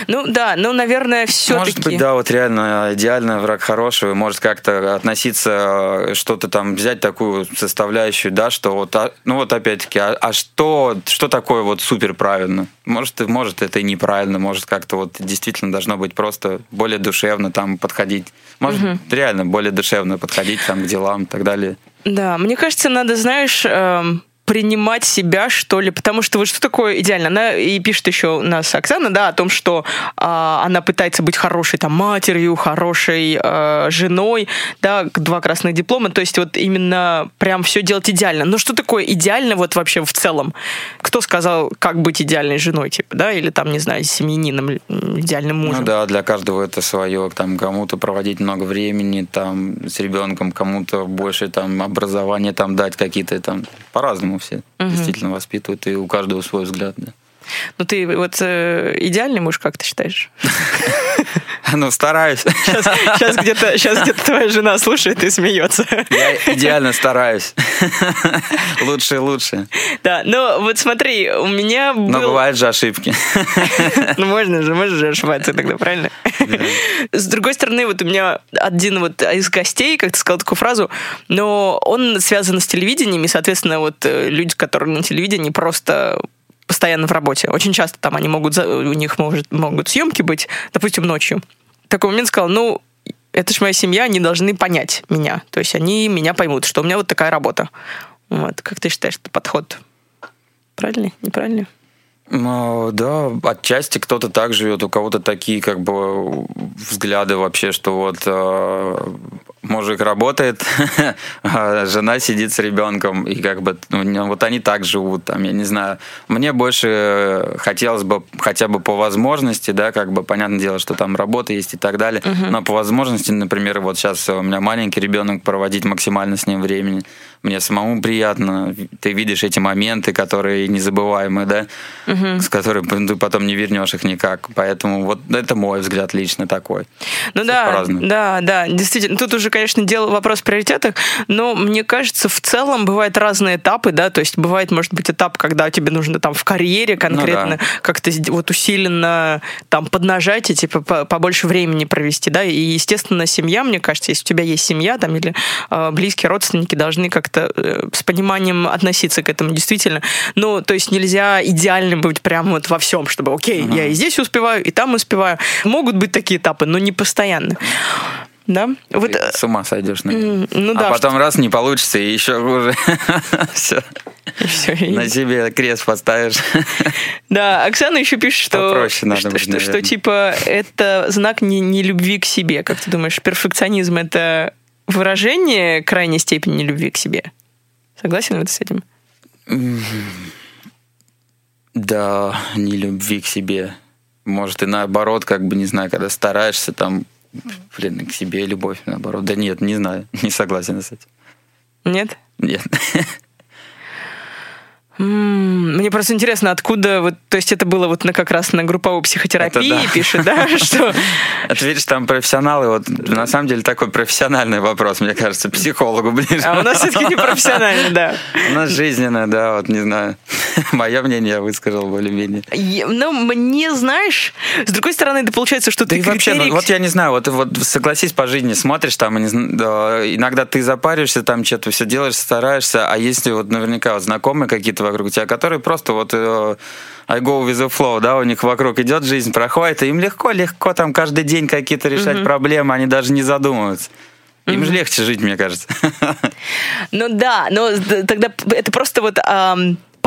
Ну да, ну, наверное, все-таки... Может быть, да, вот реально идеальный враг хорошего, может как-то относиться, э, что-то там взять такую составляющую, да, что вот, а, ну вот опять-таки, а, а что, что такое вот супер правильно? Может, может это и неправильно, может как-то вот действительно должно быть просто более душевно там подходить. Может, угу. реально более душевно подходить там к делам и так далее. Да, мне кажется, надо, знаешь, эм принимать себя, что ли, потому что вот что такое идеально? Она и пишет еще у нас Оксана, да, о том, что а, она пытается быть хорошей там матерью, хорошей а, женой, да, два красных диплома, то есть вот именно прям все делать идеально. Но что такое идеально вот вообще в целом? Кто сказал, как быть идеальной женой, типа, да, или там, не знаю, семьянином, идеальным мужем? Ну да, для каждого это свое, там кому-то проводить много времени, там с ребенком, кому-то больше там образование там дать какие-то там по-разному все угу. действительно воспитывают, и у каждого свой взгляд, да. Ну, ты вот э, идеальный муж, как ты считаешь? Ну, стараюсь. Сейчас, сейчас где-то сейчас где твоя жена слушает и смеется. Я идеально стараюсь. Лучше и лучше. Да, но вот смотри, у меня был... Но бывают же ошибки. Ну, можно же, можно же ошибаться тогда, правильно? Да. С другой стороны, вот у меня один вот из гостей, как ты сказал такую фразу, но он связан с телевидением, и, соответственно, вот э, люди, которые на телевидении, просто постоянно в работе. Очень часто там они могут, у них может, могут съемки быть, допустим, ночью. Такой момент сказал, ну, это же моя семья, они должны понять меня. То есть они меня поймут, что у меня вот такая работа. Вот. Как ты считаешь, это подход правильный, неправильный? Ну, да, отчасти кто-то так живет, у кого-то такие как бы взгляды вообще, что вот э, мужик работает, а жена сидит с ребенком, и как бы ну, вот они так живут, там, я не знаю. Мне больше хотелось бы хотя бы по возможности, да, как бы понятное дело, что там работа есть и так далее, uh-huh. но по возможности, например, вот сейчас у меня маленький ребенок, проводить максимально с ним времени. Мне самому приятно, ты видишь эти моменты, которые незабываемые, да, uh-huh. с которыми ты потом не вернешь их никак. Поэтому вот это мой взгляд лично такой. Ну да, да, да, действительно. Тут уже, конечно, дело вопрос в приоритетах, но мне кажется, в целом бывают разные этапы, да, то есть бывает, может быть, этап, когда тебе нужно там в карьере конкретно ну, да. как-то вот усиленно там поднажать и типа побольше времени провести, да, и, естественно, семья, мне кажется, если у тебя есть семья там или э, близкие родственники должны как-то э, с пониманием относиться к этому, действительно. Ну, то есть нельзя идеальным быть прямо вот во всем, чтобы, окей, uh-huh. я и здесь успеваю, и там успеваю. Могут быть такие этапы, но не постоянно. Да? Вот... Ты с ума сойдешь. Mm, ну, а да, потом что... раз не получится, и еще хуже. Все. Все. На себе крест поставишь. Да, Оксана еще пишет, что, Попроще надо что, быть, что, что типа это знак не, не любви к себе. Как ты думаешь, перфекционизм это выражение крайней степени любви к себе? Согласен ли ты с этим? Да, не любви к себе. Может, и наоборот, как бы, не знаю, когда стараешься там Блин, к себе любовь, наоборот. Да нет, не знаю, не согласен с этим. Нет? Нет. Мне просто интересно, откуда вот, то есть это было вот на как раз на групповой психотерапии да. пишет, да, что... Это видишь, там профессионалы, вот на самом деле такой профессиональный вопрос, мне кажется, психологу ближе. А у нас все-таки не профессиональный, да. У нас жизненное, да, вот не знаю. Мое мнение я высказал более-менее. Ну, мне, знаешь, с другой стороны, это получается, что ты вообще, ну, вот я не знаю, вот, вот согласись по жизни, смотришь там, иногда ты запариваешься, там что-то все делаешь, стараешься, а если вот наверняка знакомые какие-то вокруг тебя, которые просто вот э, I go with the flow, да, у них вокруг идет жизнь, проходит, и им легко, легко там каждый день какие-то решать mm-hmm. проблемы, они даже не задумываются. Им же легче жить, мне кажется. Ну да, но тогда это просто вот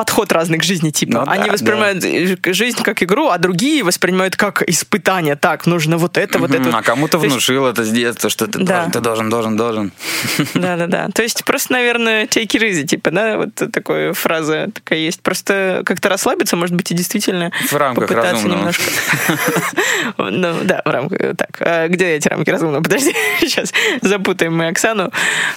подход разный к жизни, типа. Ну, Они да, воспринимают да. жизнь как игру, а другие воспринимают как испытание. Так, нужно вот это, вот это. А кому-то То внушил есть... это с детства, что ты, да. должен, ты должен, должен, должен. Да-да-да. То есть просто, наверное, take it easy, типа, да, вот такая фраза такая есть. Просто как-то расслабиться, может быть, и действительно в рамках попытаться разумного. немножко. Ну, да, в рамках. Так, а где эти рамки разумного? Подожди, сейчас запутаем мы Оксану.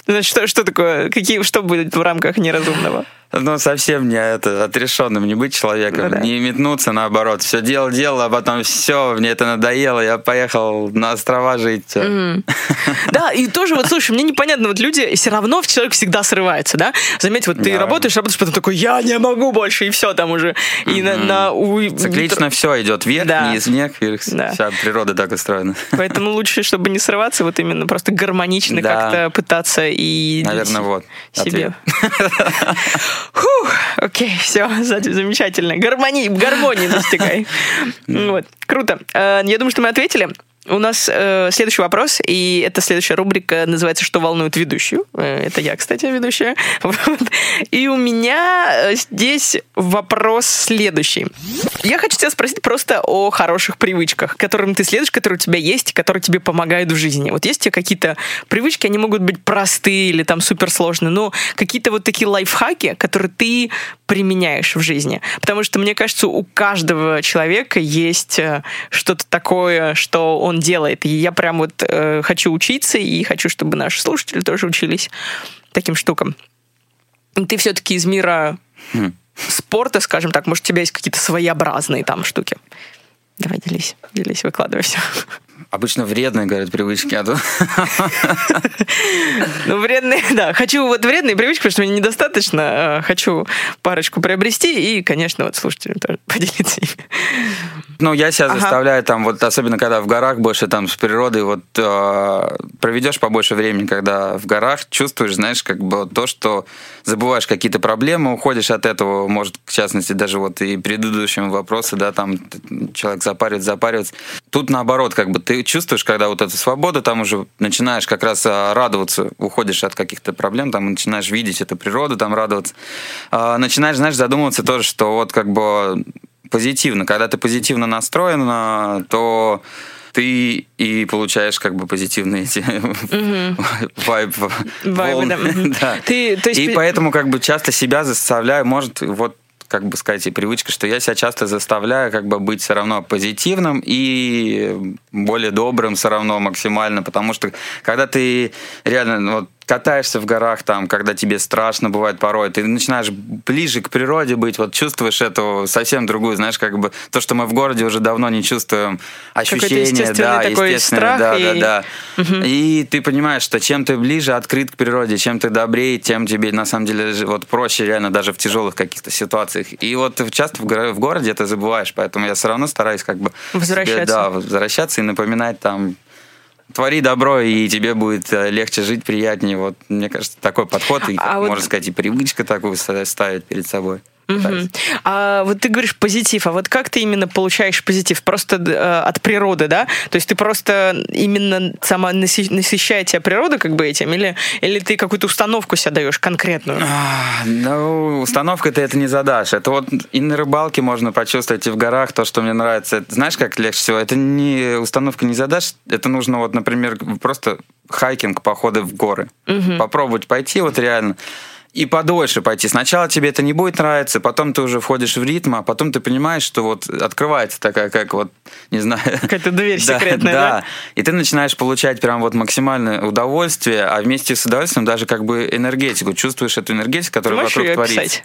Значит, что, что такое? Какие, что будет в рамках неразумного? Ну, совсем не это, отрешенным не быть человеком, ну, да. не метнуться, наоборот. Все делал, делал, а потом все, мне это надоело, я поехал на острова жить. Mm-hmm. Да, и тоже вот, слушай, мне непонятно, вот люди, все равно человек всегда срывается, да? Заметь, вот ты да. работаешь, работаешь, потом такой, я не могу больше, и все там уже. И на, на у... Циклично все идет вверх, да. вниз, вверх, вверх. Да. Вся природа так устроена. Поэтому лучше, чтобы не срываться, вот именно просто гармонично да. как-то пытаться и... Наверное, вот. Себе. Фух, окей, все, замечательно. Гармонии, гармонии достигай. Вот, круто. Э, я думаю, что мы ответили. У нас э, следующий вопрос, и это следующая рубрика называется «Что волнует ведущую?». Э, это я, кстати, ведущая. Вот. И у меня э, здесь вопрос следующий. Я хочу тебя спросить просто о хороших привычках, которым ты следуешь, которые у тебя есть, которые тебе помогают в жизни. Вот есть у тебя какие-то привычки, они могут быть простые или там суперсложные, но какие-то вот такие лайфхаки, которые ты применяешь в жизни. Потому что, мне кажется, у каждого человека есть э, что-то такое, что он делает. И я прям вот э, хочу учиться, и хочу, чтобы наши слушатели тоже учились таким штукам. Ты все-таки из мира Хм. спорта, скажем так, может, у тебя есть какие-то своеобразные там штуки. Давай, делись, делись, выкладывай все. Обычно вредные, говорят, привычки, а тут Ну, вредные, да. Хочу вот вредные привычки, потому что мне недостаточно. э, Хочу парочку приобрести и, конечно, вот слушателям тоже поделиться ими. Ну, я себя Ага. заставляю там, вот особенно когда в горах больше там с природой, вот э, проведешь побольше времени, когда в горах чувствуешь, знаешь, как бы то, что забываешь какие-то проблемы, уходишь от этого, может, в частности, даже вот и предыдущим вопросы, да, там человек запаривается, запаривается. Тут наоборот, как бы ты чувствуешь, когда вот эта свобода, там уже начинаешь как раз а, радоваться, уходишь от каких-то проблем, там начинаешь видеть эту природу, там радоваться. А, начинаешь, знаешь, задумываться тоже, что вот как бы позитивно. Когда ты позитивно настроен, то ты и получаешь как бы позитивные эти вайб, волны. Ты, то есть, И поэтому как бы часто себя заставляю, может, вот как бы сказать, и привычка, что я себя часто заставляю как бы быть все равно позитивным и более добрым все равно максимально, потому что когда ты реально ну, вот, катаешься в горах, там, когда тебе страшно бывает порой, ты начинаешь ближе к природе быть, вот чувствуешь эту совсем другую, знаешь, как бы то, что мы в городе уже давно не чувствуем ощущения, естественный да, такой естественное, страх да, и- да, да. И ты понимаешь, что чем ты ближе открыт к природе, чем ты добрее, тем тебе на самом деле вот проще реально даже в тяжелых каких-то ситуациях. И вот часто в, в городе это забываешь, поэтому я все равно стараюсь как бы себе, Возвращаться. да, возвращаться и напоминать там твори добро, и тебе будет э, легче жить, приятнее. Вот, мне кажется, такой подход, и, А вот- можно сказать, и привычка такую ста- ставить перед собой. Мгм. А вот ты говоришь позитив, а вот как ты именно получаешь позитив? Просто э, от природы, да? То есть ты просто именно сама насыщает тебя природа как бы этим, или, или ты какую-то установку себе даешь конкретную? А, Ну, установкой ты это не задашь. Это вот и на рыбалке можно почувствовать, и в горах то, что мне нравится. Это, знаешь, как легче всего? Это не установка не задашь. Это нужно вот, например, просто хайкинг, походы в горы. Попробовать пойти вот реально. И подольше пойти. Сначала тебе это не будет нравиться, потом ты уже входишь в ритм, а потом ты понимаешь, что вот открывается такая, как вот, не знаю... Какая-то дверь Да, секретная, да? И ты начинаешь получать прям вот максимальное удовольствие, а вместе с удовольствием даже как бы энергетику. Чувствуешь эту энергетику, которая вокруг творится. описать?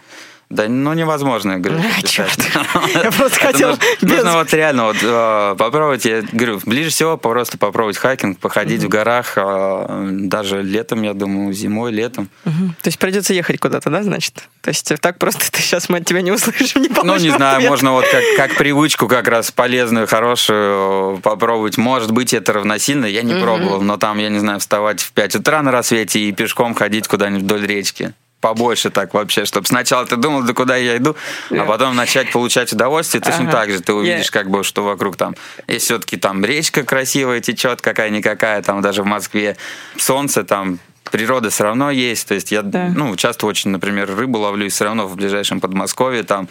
Да, ну невозможно, я говорю. А, чёрт. Я просто Это хотела нужно- вот реально вот э, попробовать, я говорю, ближе всего просто попробовать хайкинг, походить в горах, э, даже летом, я думаю, зимой, летом. То есть придется ехать куда-то, да, значит? То есть так просто ты сейчас мы от тебя не услышим, не Ну, не знаю, можно вот как, как привычку как раз полезную, хорошую э, попробовать. Может быть, это равносильно, я не пробовал, но там, я не знаю, вставать в 5 утра на рассвете и пешком ходить куда-нибудь вдоль речки. Побольше так вообще, чтобы сначала ты думал, да куда я иду, а потом начать получать удовольствие. Точно Ага. так же ты увидишь, как бы, что вокруг там. Есть все-таки там речка красивая течет, какая-никакая, там даже в Москве солнце там природа все равно есть. То есть я, Да. ну, часто очень, например, рыбу ловлю, и все равно в ближайшем Подмосковье там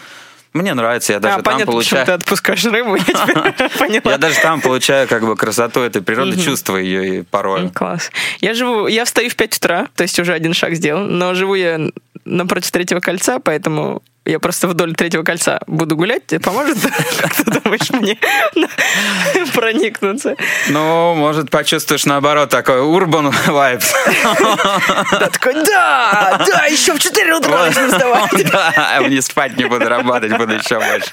мне нравится, я даже а, там понятно, получаю. ты отпускаешь рыбу, я поняла. Я даже там получаю как бы красоту этой природы, чувствую ее и порой. Класс. Я живу, я встаю в 5 утра, то есть уже один шаг сделал, но живу я напротив третьего кольца, поэтому я просто вдоль третьего кольца буду гулять. Тебе поможет, как ты думаешь, мне проникнуться? Ну, может, почувствуешь наоборот такой урбан вайбс. Да, такой, да, да, еще в 4 утра начну вставать. Да, мне спать не буду, работать буду еще больше.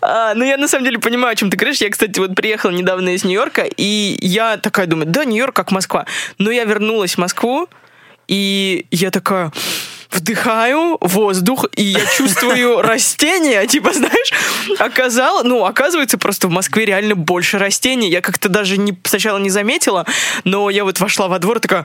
А, ну, я на самом деле понимаю, о чем ты говоришь. Я, кстати, вот приехала недавно из Нью-Йорка, и я такая думаю, да, Нью-Йорк как Москва. Но я вернулась в Москву, и я такая вдыхаю воздух, и я чувствую растения, типа, знаешь, оказало, ну, оказывается, просто в Москве реально больше растений. Я как-то даже не, сначала не заметила, но я вот вошла во двор, такая,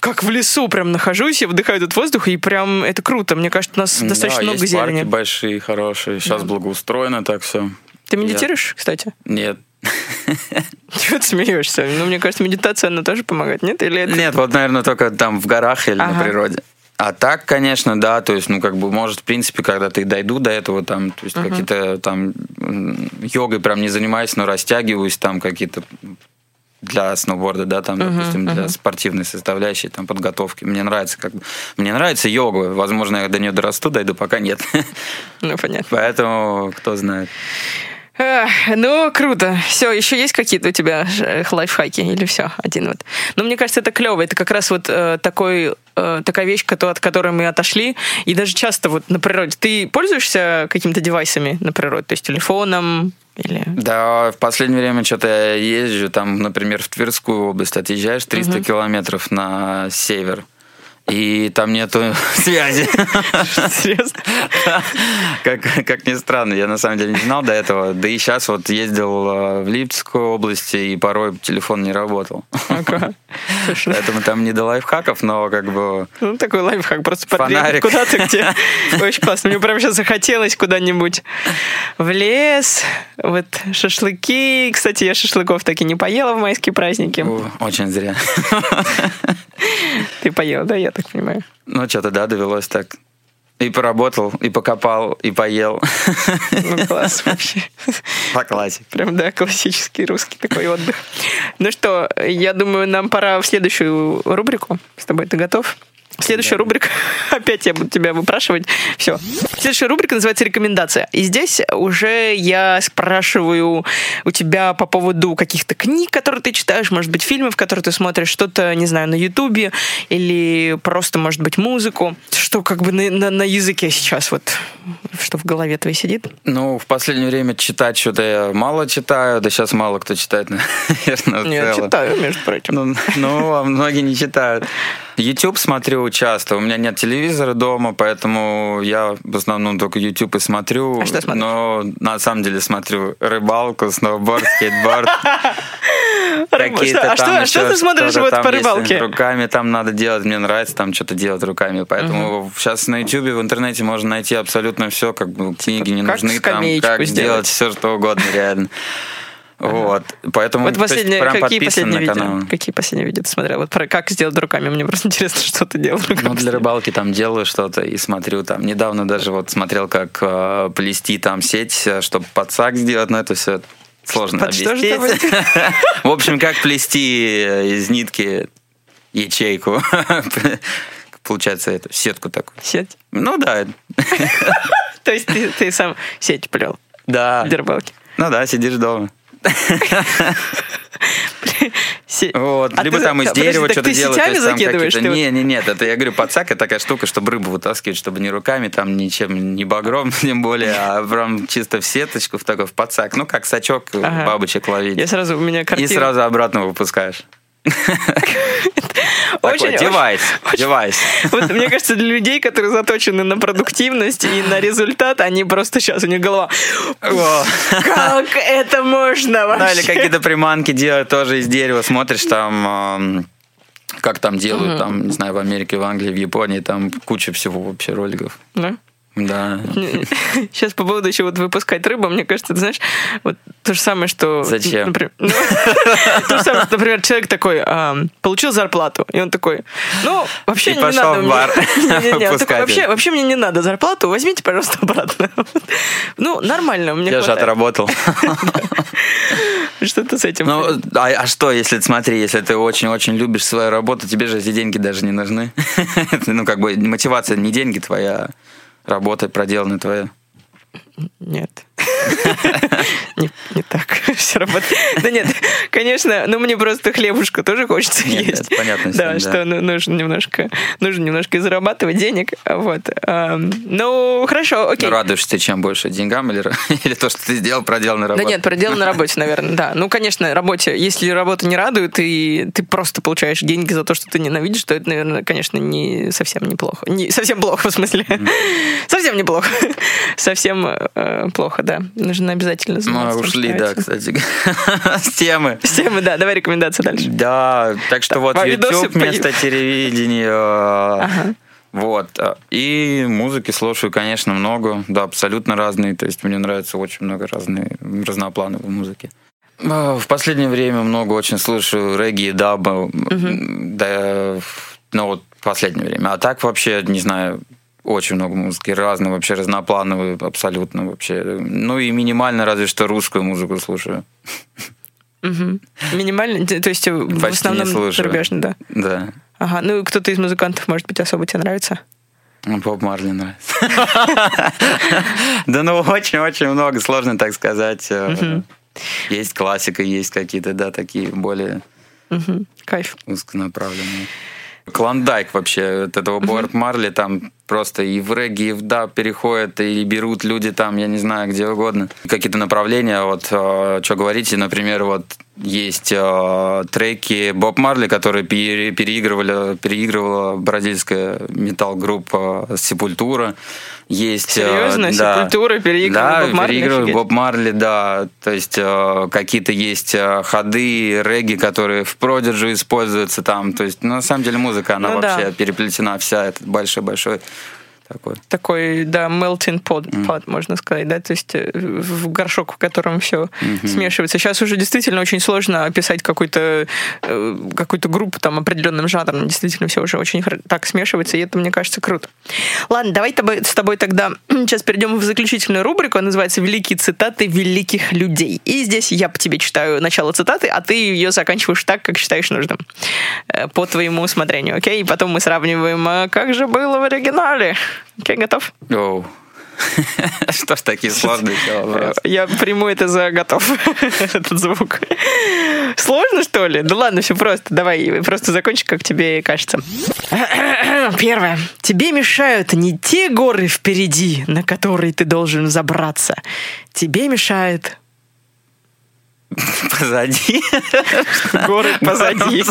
как в лесу прям нахожусь, я вдыхаю этот воздух, и прям это круто. Мне кажется, у нас достаточно Да, много есть парки зелени. большие, хорошие. Сейчас благоустроено так все. Ты медитируешь, кстати? Нет. Чего ты смеешься? Ну, мне кажется, медитация, она тоже помогает, нет? Или это... Нет, вот, наверное, только там в горах или Ага. на природе. А так, конечно, да, то есть, ну, как бы, может, в принципе, когда ты дойду до этого, там, то есть, какие-то там йогой прям не занимаюсь, но растягиваюсь, там, какие-то для сноуборда, да, там, допустим, для спортивной составляющей, там, подготовки. Мне нравится, как бы, мне нравится йога. Возможно, я до нее дорасту, дойду, пока нет. Ну, понятно. Поэтому, кто знает. Ну, круто. Все, еще есть какие-то у тебя э, лайфхаки или все, один вот? Ну, мне кажется, это клево. Это как раз вот э, такой, э, такая вещь, от которой мы отошли. И даже часто вот на природе. Ты пользуешься какими-то девайсами на природе? То есть телефоном или... Да, в последнее время что-то я езжу, там, например, в Тверскую область отъезжаешь 300 километров на север, и там нету связи. Серьезно? Как, как ни странно, я на самом деле не знал до этого. Да и сейчас вот ездил э, в Липецкую область, и порой телефон не работал. Ага. Поэтому там не до лайфхаков, но как бы... Ну, такой лайфхак, просто Фонарик. куда-то, где очень классно. Мне прям сейчас захотелось куда-нибудь в лес, вот шашлыки. Кстати, я шашлыков так и не поела в майские праздники. Очень зря. Ты поел, да, я так понимаю? Ну, что-то, да, довелось так. И поработал, и покопал, и поел. Ну, класс вообще. По классике. Прям, да, классический русский такой отдых. Ну что, я думаю, нам пора в следующую рубрику. С тобой ты готов? Следующая рубрика, опять я буду тебя выпрашивать. Все. Следующая рубрика называется «Рекомендация». И здесь уже я спрашиваю у тебя по поводу каких-то книг, которые ты читаешь, может быть, фильмов, которые ты смотришь, что-то, не знаю, на Ютубе, или просто, может быть, музыку. Что как бы на, на- на языке сейчас вот, что в голове твоей сидит? Ну, в последнее время читать что-то я мало читаю, да сейчас мало кто читает, наверное, Я целом. читаю, между прочим. Ну, ну, а многие не читают. YouTube смотрю часто. У меня нет телевизора дома, поэтому я в основном только YouTube и смотрю. А что смотришь? Но на самом деле смотрю рыбалку, сноуборд, скейтборд. Что- а что- а что ты смотришь вот там, по рыбалке? Руками там надо делать. Мне нравится там что-то делать руками. Поэтому сейчас на YouTube, в интернете можно найти абсолютно все. Как бы книги не нужны. Там, как сделать. делать все, что угодно, реально. Вот. Поэтому Вот то есть, последние, прям какие последние видео? канал. Какие последние видео ты смотрел? Вот про как сделать руками. Мне просто интересно, что ты делал руками. Ну, для рыбалки там делаю что-то и смотрю там. Недавно даже вот смотрел, как э, плести там сеть, чтобы подсак сделать, но это все сложно Под объяснить. В общем, как плести э, из нитки ячейку. Получается, эту сетку такую. Сеть. Ну да, То есть ты сам сеть плел да. для рыбалки. Ну да, сидишь дома. Вот. А Либо ты- там из дерева что-то ты делать. сетями то есть там закидываешь? Ты Не, не, нет, это я говорю, подсак это такая штука, чтобы рыбу вытаскивать, чтобы не руками, там ничем, не багром, тем более, а прям чисто в сеточку, в такой в подсак. Ну, как сачок Ага. бабочек ловить. Я сразу, у меня И картина. сразу обратно выпускаешь. Такой, Очень- девайс, девайс. Вот мне кажется, для людей, которые заточены на продуктивность и на результат, они просто сейчас, у них голова, как это можно вообще? Да, или какие-то приманки делают тоже из дерева. Смотришь там, ам, как там делают, там, не знаю, в Америке, в Англии, в Японии, там куча всего вообще роликов. Да? Да. Сейчас по поводу еще вот выпускать рыбу, мне кажется, ты знаешь, вот то же самое, что... Зачем? например, ну, То же самое, что, например, человек такой получил зарплату, и он такой, ну, вообще И не пошел надо в мне- бар такой, вообще, вообще мне не надо зарплату, возьмите, пожалуйста, обратно. Ну, нормально, мне Я же отработал. Что-то с этим. Ну, а, а что, если, смотри, если ты очень-очень любишь свою работу, тебе же эти деньги даже не нужны. Ну, как бы мотивация не деньги твоя, а работа проделанная твоя. Нет. Не, не так все работает. Да нет, конечно, но мне просто хлебушка тоже хочется Нет, есть. это понятно Да, всем, да. что ну, нужно немножко, нужно немножко и зарабатывать денег. Вот. Ам, Ну, хорошо, окей. Ну, радуешься чем больше, деньгам или, или то, что ты сделал, проделанной Да работой? нет, проделал на работе, наверное, да. Ну, конечно, работе, если работа не радует, и ты просто получаешь деньги за то, что ты ненавидишь, то это, наверное, конечно, не совсем неплохо. Не, совсем плохо, в смысле. Совсем неплохо. Совсем э, плохо, да. Нужно обязательно Мы заниматься. тем, ушли, да, кстати, с темы. С темы, да, давай рекомендации дальше. Да, так что вот YouTube вместо телевидения. Вот. И музыки слушаю, конечно, много. Да, абсолютно разные. То есть мне нравится очень много разной, разноплановой музыки. А, В последнее время много очень слушаю регги, даба. Да, ну вот в последнее время. А так вообще, не знаю, очень много музыки, разной, вообще разноплановой, абсолютно вообще. Ну и минимально разве что русскую музыку слушаю. Минимально, то есть э, в основном слушаю. зарубежный, да. Да. Ага, ну кто-то из музыкантов, может быть, особо тебе нравится? Ну, Боб Марли нравится. Да ну очень-очень много, сложно так сказать. Э, Есть классика, есть какие-то, да, такие более. Кайф. узконаправленные. Клондайк вообще, от этого Борт Марли там просто и в регги, и в даб переходят, и берут люди там, я не знаю, где угодно. Какие-то направления, вот, что говорите, например, вот есть э, треки Боб Марли, которые пере- переигрывали, переигрывала бразильская метал-группа Сепультура. Есть, э, Серьезно? да. Сепультура переигрывала да, Боб Марли? переигрывает. Боб Марли, да. То есть э, какие-то есть э, ходы, регги, которые в продержу используются там. То есть, ну, на самом деле, музыка, она Ну да. вообще переплетена вся, этот большой-большой такой. Такой, да, melting pot, pot, можно сказать, да, то есть э, в горшок, в котором все смешивается. Сейчас уже действительно очень сложно описать какую-то э, какую-то группу там определенным жанром. Действительно, все уже очень так смешивается, и это, мне кажется, круто. Ладно, давай тобой- с тобой тогда сейчас перейдем в заключительную рубрику. Она называется «Великие цитаты великих людей». И здесь я по тебе читаю начало цитаты, а ты ее заканчиваешь так, как считаешь нужным. Э, По твоему усмотрению, окей? И потом мы сравниваем, а как же было в оригинале. Окей, готов? Оу. Что ж такие сложные вопросы? Я приму это за готов, этот звук. Сложно, что ли? Да ладно, все просто. Давай, просто закончи, как тебе кажется. Первое. Тебе мешают не те горы впереди, на которые ты должен забраться. Тебе мешает Позади. горы позади.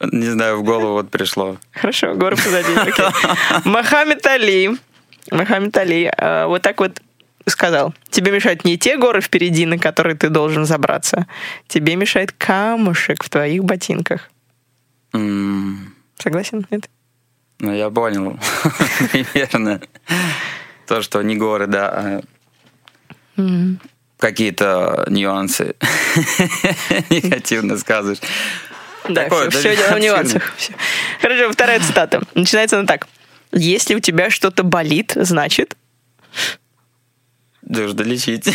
Не знаю, в голову вот пришло. Хорошо, горы позади. Мохаммед Али. Мохаммед Али э, вот так вот сказал. Тебе мешают не те горы впереди, на которые ты должен забраться. Тебе мешает камушек в твоих ботинках. Согласен? Нет? Ну, я понял. Примерно. То, что не горы, да, а какие-то нюансы негативно скажешь. Да, Такое, все, да, дело в нюансах. Хорошо, вторая цитата. Начинается она так. Если у тебя что-то болит, значит... Нужно лечить.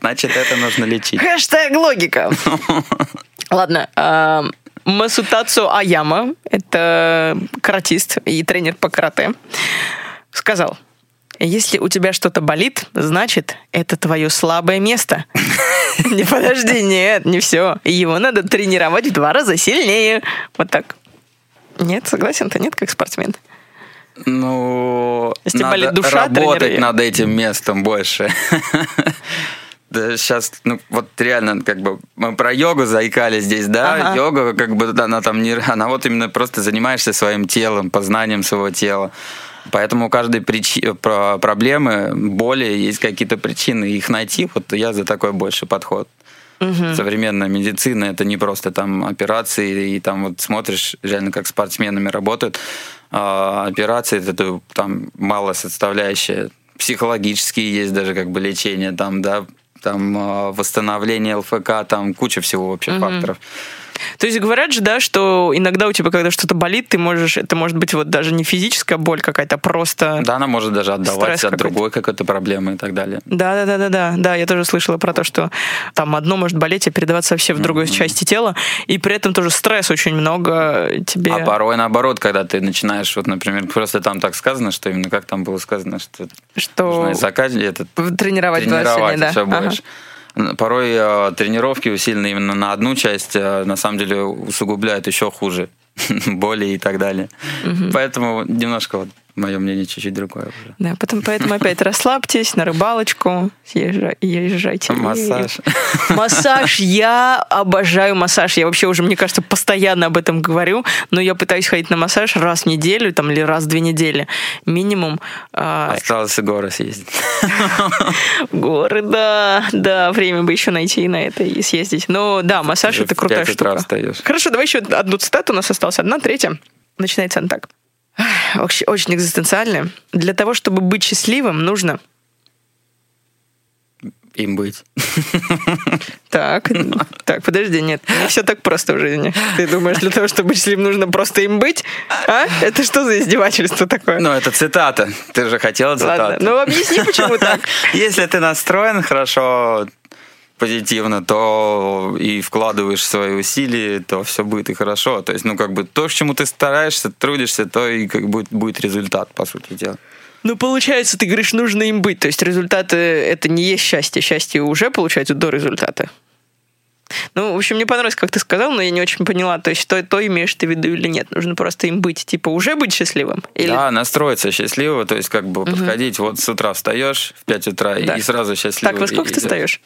Значит, это нужно лечить. Хэштег логика. Ладно. а, Масутацу Аяма, это каратист и тренер по карате, сказал, если у тебя что-то болит, значит, это твое слабое место. Не подожди, нет, не все. Его надо тренировать в два раза сильнее. Вот так. Нет, согласен, ты нет, как спортсмен. Ну, Если надо болит душа, работать тренируй. над этим местом больше. Да, сейчас, ну, вот реально, как бы, мы про йогу заикали здесь, да, Ага. йога, как бы, она там не, она вот именно просто занимаешься своим телом, познанием своего тела. Поэтому у каждой причи- про- проблемы, боли есть какие-то причины, их найти, вот я за такой больше подход. Современная медицина это не просто там операции, и там вот смотришь, реально как спортсменами работают. А, операции это там мало составляющая. Психологические есть даже как бы лечение там, да, там а, восстановление ЛФК, там куча всего вообще факторов. То есть говорят же, да, что иногда у тебя, когда что-то болит, ты можешь, это может быть вот даже не физическая боль какая-то, а просто... Да, она может даже отдавать от другой какой-то проблемы и так далее. Да, да, да, да, да, да. Я тоже слышала про то, что там одно может болеть, а передаваться вообще в другой части тела, и при этом тоже стресс очень много тебе. А порой наоборот, когда ты начинаешь, вот, например, просто там так сказано, что именно как там было сказано, что что нужно закать этот тренировать, тренировать да. все Ага. Порой э, тренировки усиленные именно на одну часть, э, на самом деле усугубляют еще хуже боли и так далее. Поэтому немножко вот мое мнение чуть-чуть другое уже. Да, потом, поэтому опять расслабьтесь, на рыбалочку, съезжай- езжайте. Массаж. Массаж. Я обожаю массаж. Я вообще уже, мне кажется, постоянно об этом говорю, но я пытаюсь ходить на массаж раз в неделю там, или раз в две недели. Минимум. А, Осталось и горы съездить. горы, да. Да, время бы еще найти на это и съездить. Но да, массаж это крутая штука. Хорошо, давай еще одну цитату. У нас осталась одна, третья. Начинается она так. Очень, очень экзистенциальная. Для того, чтобы быть счастливым, нужно... им быть. Так, так, подожди, нет, не все так просто в жизни. Ты думаешь, для того, чтобы быть счастливым, нужно просто им быть? А? Это что за издевательство такое? Ну, это цитата. Ты же хотела цитату. Ладно, ну объясни, почему так. Если ты настроен хорошо, позитивно, то и вкладываешь свои усилия, то все будет и хорошо. То есть, ну, как бы то, к чему ты стараешься, трудишься, то и как будет, будет результат, по сути дела. Ну, получается, ты говоришь, нужно им быть. То есть результаты — это не есть счастье. Счастье уже, получается, до результата. Ну, в общем, мне понравилось, как ты сказал, но я не очень поняла, то есть что то имеешь ты в виду или нет. Нужно просто им быть, типа, уже быть счастливым? Или... Да, настроиться счастливо, то есть как бы угу. подходить, вот с утра встаешь в 5 утра да. и сразу счастливо. Так, во сколько ты встаешь?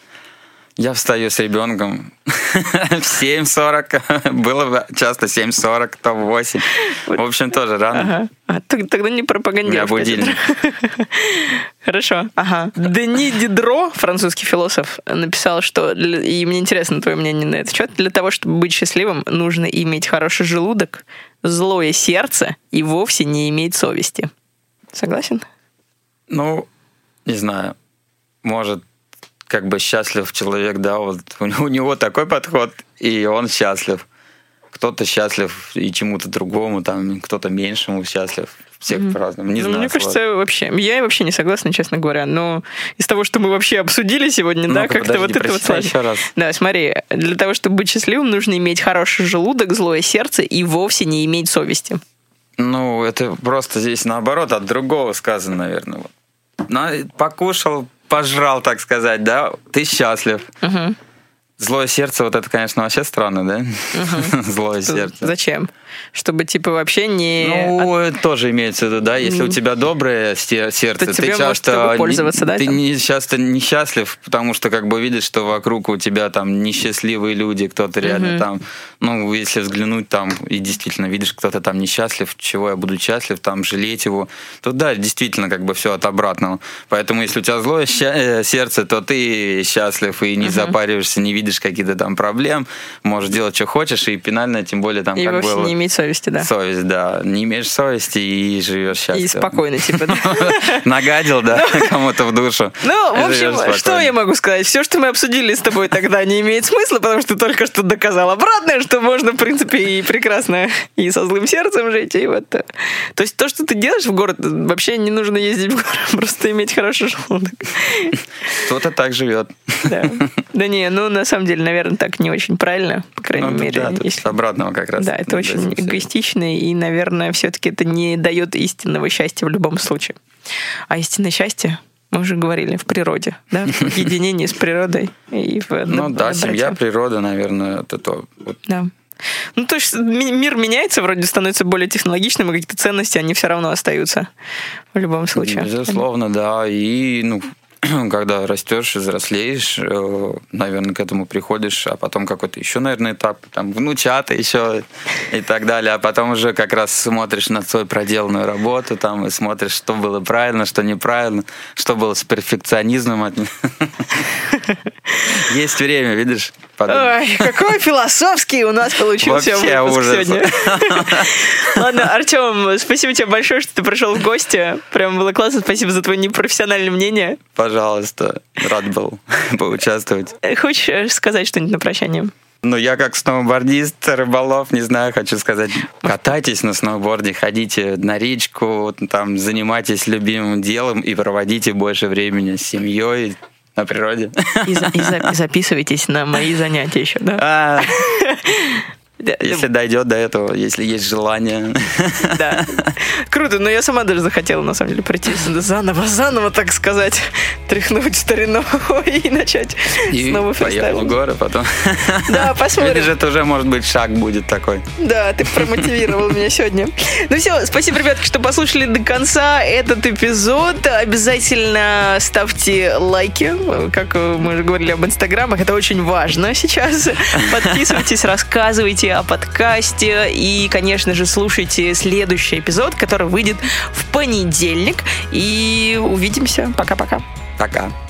Я встаю с ребенком в 7.40. Было бы часто 7.40, то 8. В общем, тоже рано. Ага. А, тогда не пропагандируй. У будильник. Хорошо. Ага. Дени Дидро, французский философ, написал, что, и мне интересно твое мнение на этот счет, для того, чтобы быть счастливым, нужно иметь хороший желудок, злое сердце и вовсе не иметь совести. Согласен? Ну, не знаю. Может, как бы счастлив человек, да, вот у него, такой подход, и он счастлив. Кто-то счастлив и чему-то другому, там кто-то меньшему счастлив. Всех mm-hmm. по-разному. Не ну, знаю. Мне кажется, вот. вообще. Я вообще не согласна, честно говоря. Но из того, что мы вообще обсудили сегодня, ну да, как-то вот это вот еще раз. Да, смотри, для того, чтобы быть счастливым, нужно иметь хороший желудок, злое сердце и вовсе не иметь совести. Ну, это просто здесь наоборот от другого сказано, наверное. Но покушал, пожрал, так сказать, да, ты счастлив. Угу. Злое сердце, вот это, конечно, вообще странно, да? Угу. Злое сердце. Зачем? Чтобы, типа, вообще не... Ну, От... тоже имеется в виду, да? Если у тебя доброе сердце, то ты часто... пользоваться, да? Ты не, часто несчастлив, потому что, как бы, видишь, что вокруг у тебя там несчастливые люди, кто-то реально угу. там... Ну, если взглянуть там, и действительно видишь, кто-то там несчастлив, чего я буду счастлив, там, жалеть его, то да, действительно, как бы все от обратного. Поэтому, если у тебя злое э, сердце, то ты счастлив и не угу. запариваешься, не видишь какие-то там проблем, можешь делать, что хочешь, и пенально, тем более там и как вовсе бы... не иметь совести, да. Совесть, да. Не имеешь совести и живешь счастливо. И спокойно, типа. Нагадил, да, кому-то в душу. Ну, в общем, что я могу сказать? Все, что мы обсудили с тобой тогда, не имеет смысла, потому что ты только что доказал обратное, что можно, в принципе, и прекрасно и со злым сердцем жить, и вот. Э. То есть то, что ты делаешь в город, вообще не нужно ездить в город, просто иметь хороший желудок. Кто-то так живет. Да. Да не, ну на самом деле, наверное, так не очень правильно, по крайней ну, мере. Да, если... обратного как раз. Да, это очень эгоистично, и, наверное, все-таки это не дает истинного счастья в любом случае. А истинное счастье мы уже говорили, в природе, да, в единении с природой. И в, ну да, семья, природа, наверное, это то. Да. Ну, то есть мир меняется, вроде становится более технологичным, и какие-то ценности, они все равно остаются в любом случае. Безусловно, да. И, ну, когда растешь и взрослеешь, э, наверное, к этому приходишь, а потом какой-то еще, наверное, этап, там, внучата еще и так далее, а потом уже как раз смотришь на свою проделанную работу, там, и смотришь, что было правильно, что неправильно, что было с перфекционизмом. Есть время, видишь? Ой, какой философский у нас получился Вообще выпуск ужас. сегодня. Ладно, Артем, спасибо тебе большое, что ты пришел в гости. Прям было классно. Спасибо за твое непрофессиональное мнение. Пожалуйста, рад был поучаствовать. Хочешь сказать что-нибудь на прощание? Ну, я как сноубордист, рыболов, не знаю, хочу сказать, катайтесь на сноуборде, ходите на речку, там, занимайтесь любимым делом и проводите больше времени с семьей, на природе. И, за, и, за, и записывайтесь на мои занятия еще, да? А, если дойдет до этого, если есть желание. Да. Круто, но я сама даже захотела, на самом деле, прийти заново, заново, так сказать, тряхнуть старину и начать и снова поехал в горы потом. Да, посмотрим. Же это уже, может быть, шаг будет такой. Да, ты промотивировал меня сегодня. Ну все, спасибо, ребятки, что послушали до конца этот эпизод. Обязательно ставьте лайки, как мы уже говорили об инстаграмах, это очень важно сейчас. Подписывайтесь, рассказывайте о подкасте и, конечно же, слушайте следующий эпизод, который выйдет в понедельник. И увидимся. Пока-пока. Пока. -пока. Пока.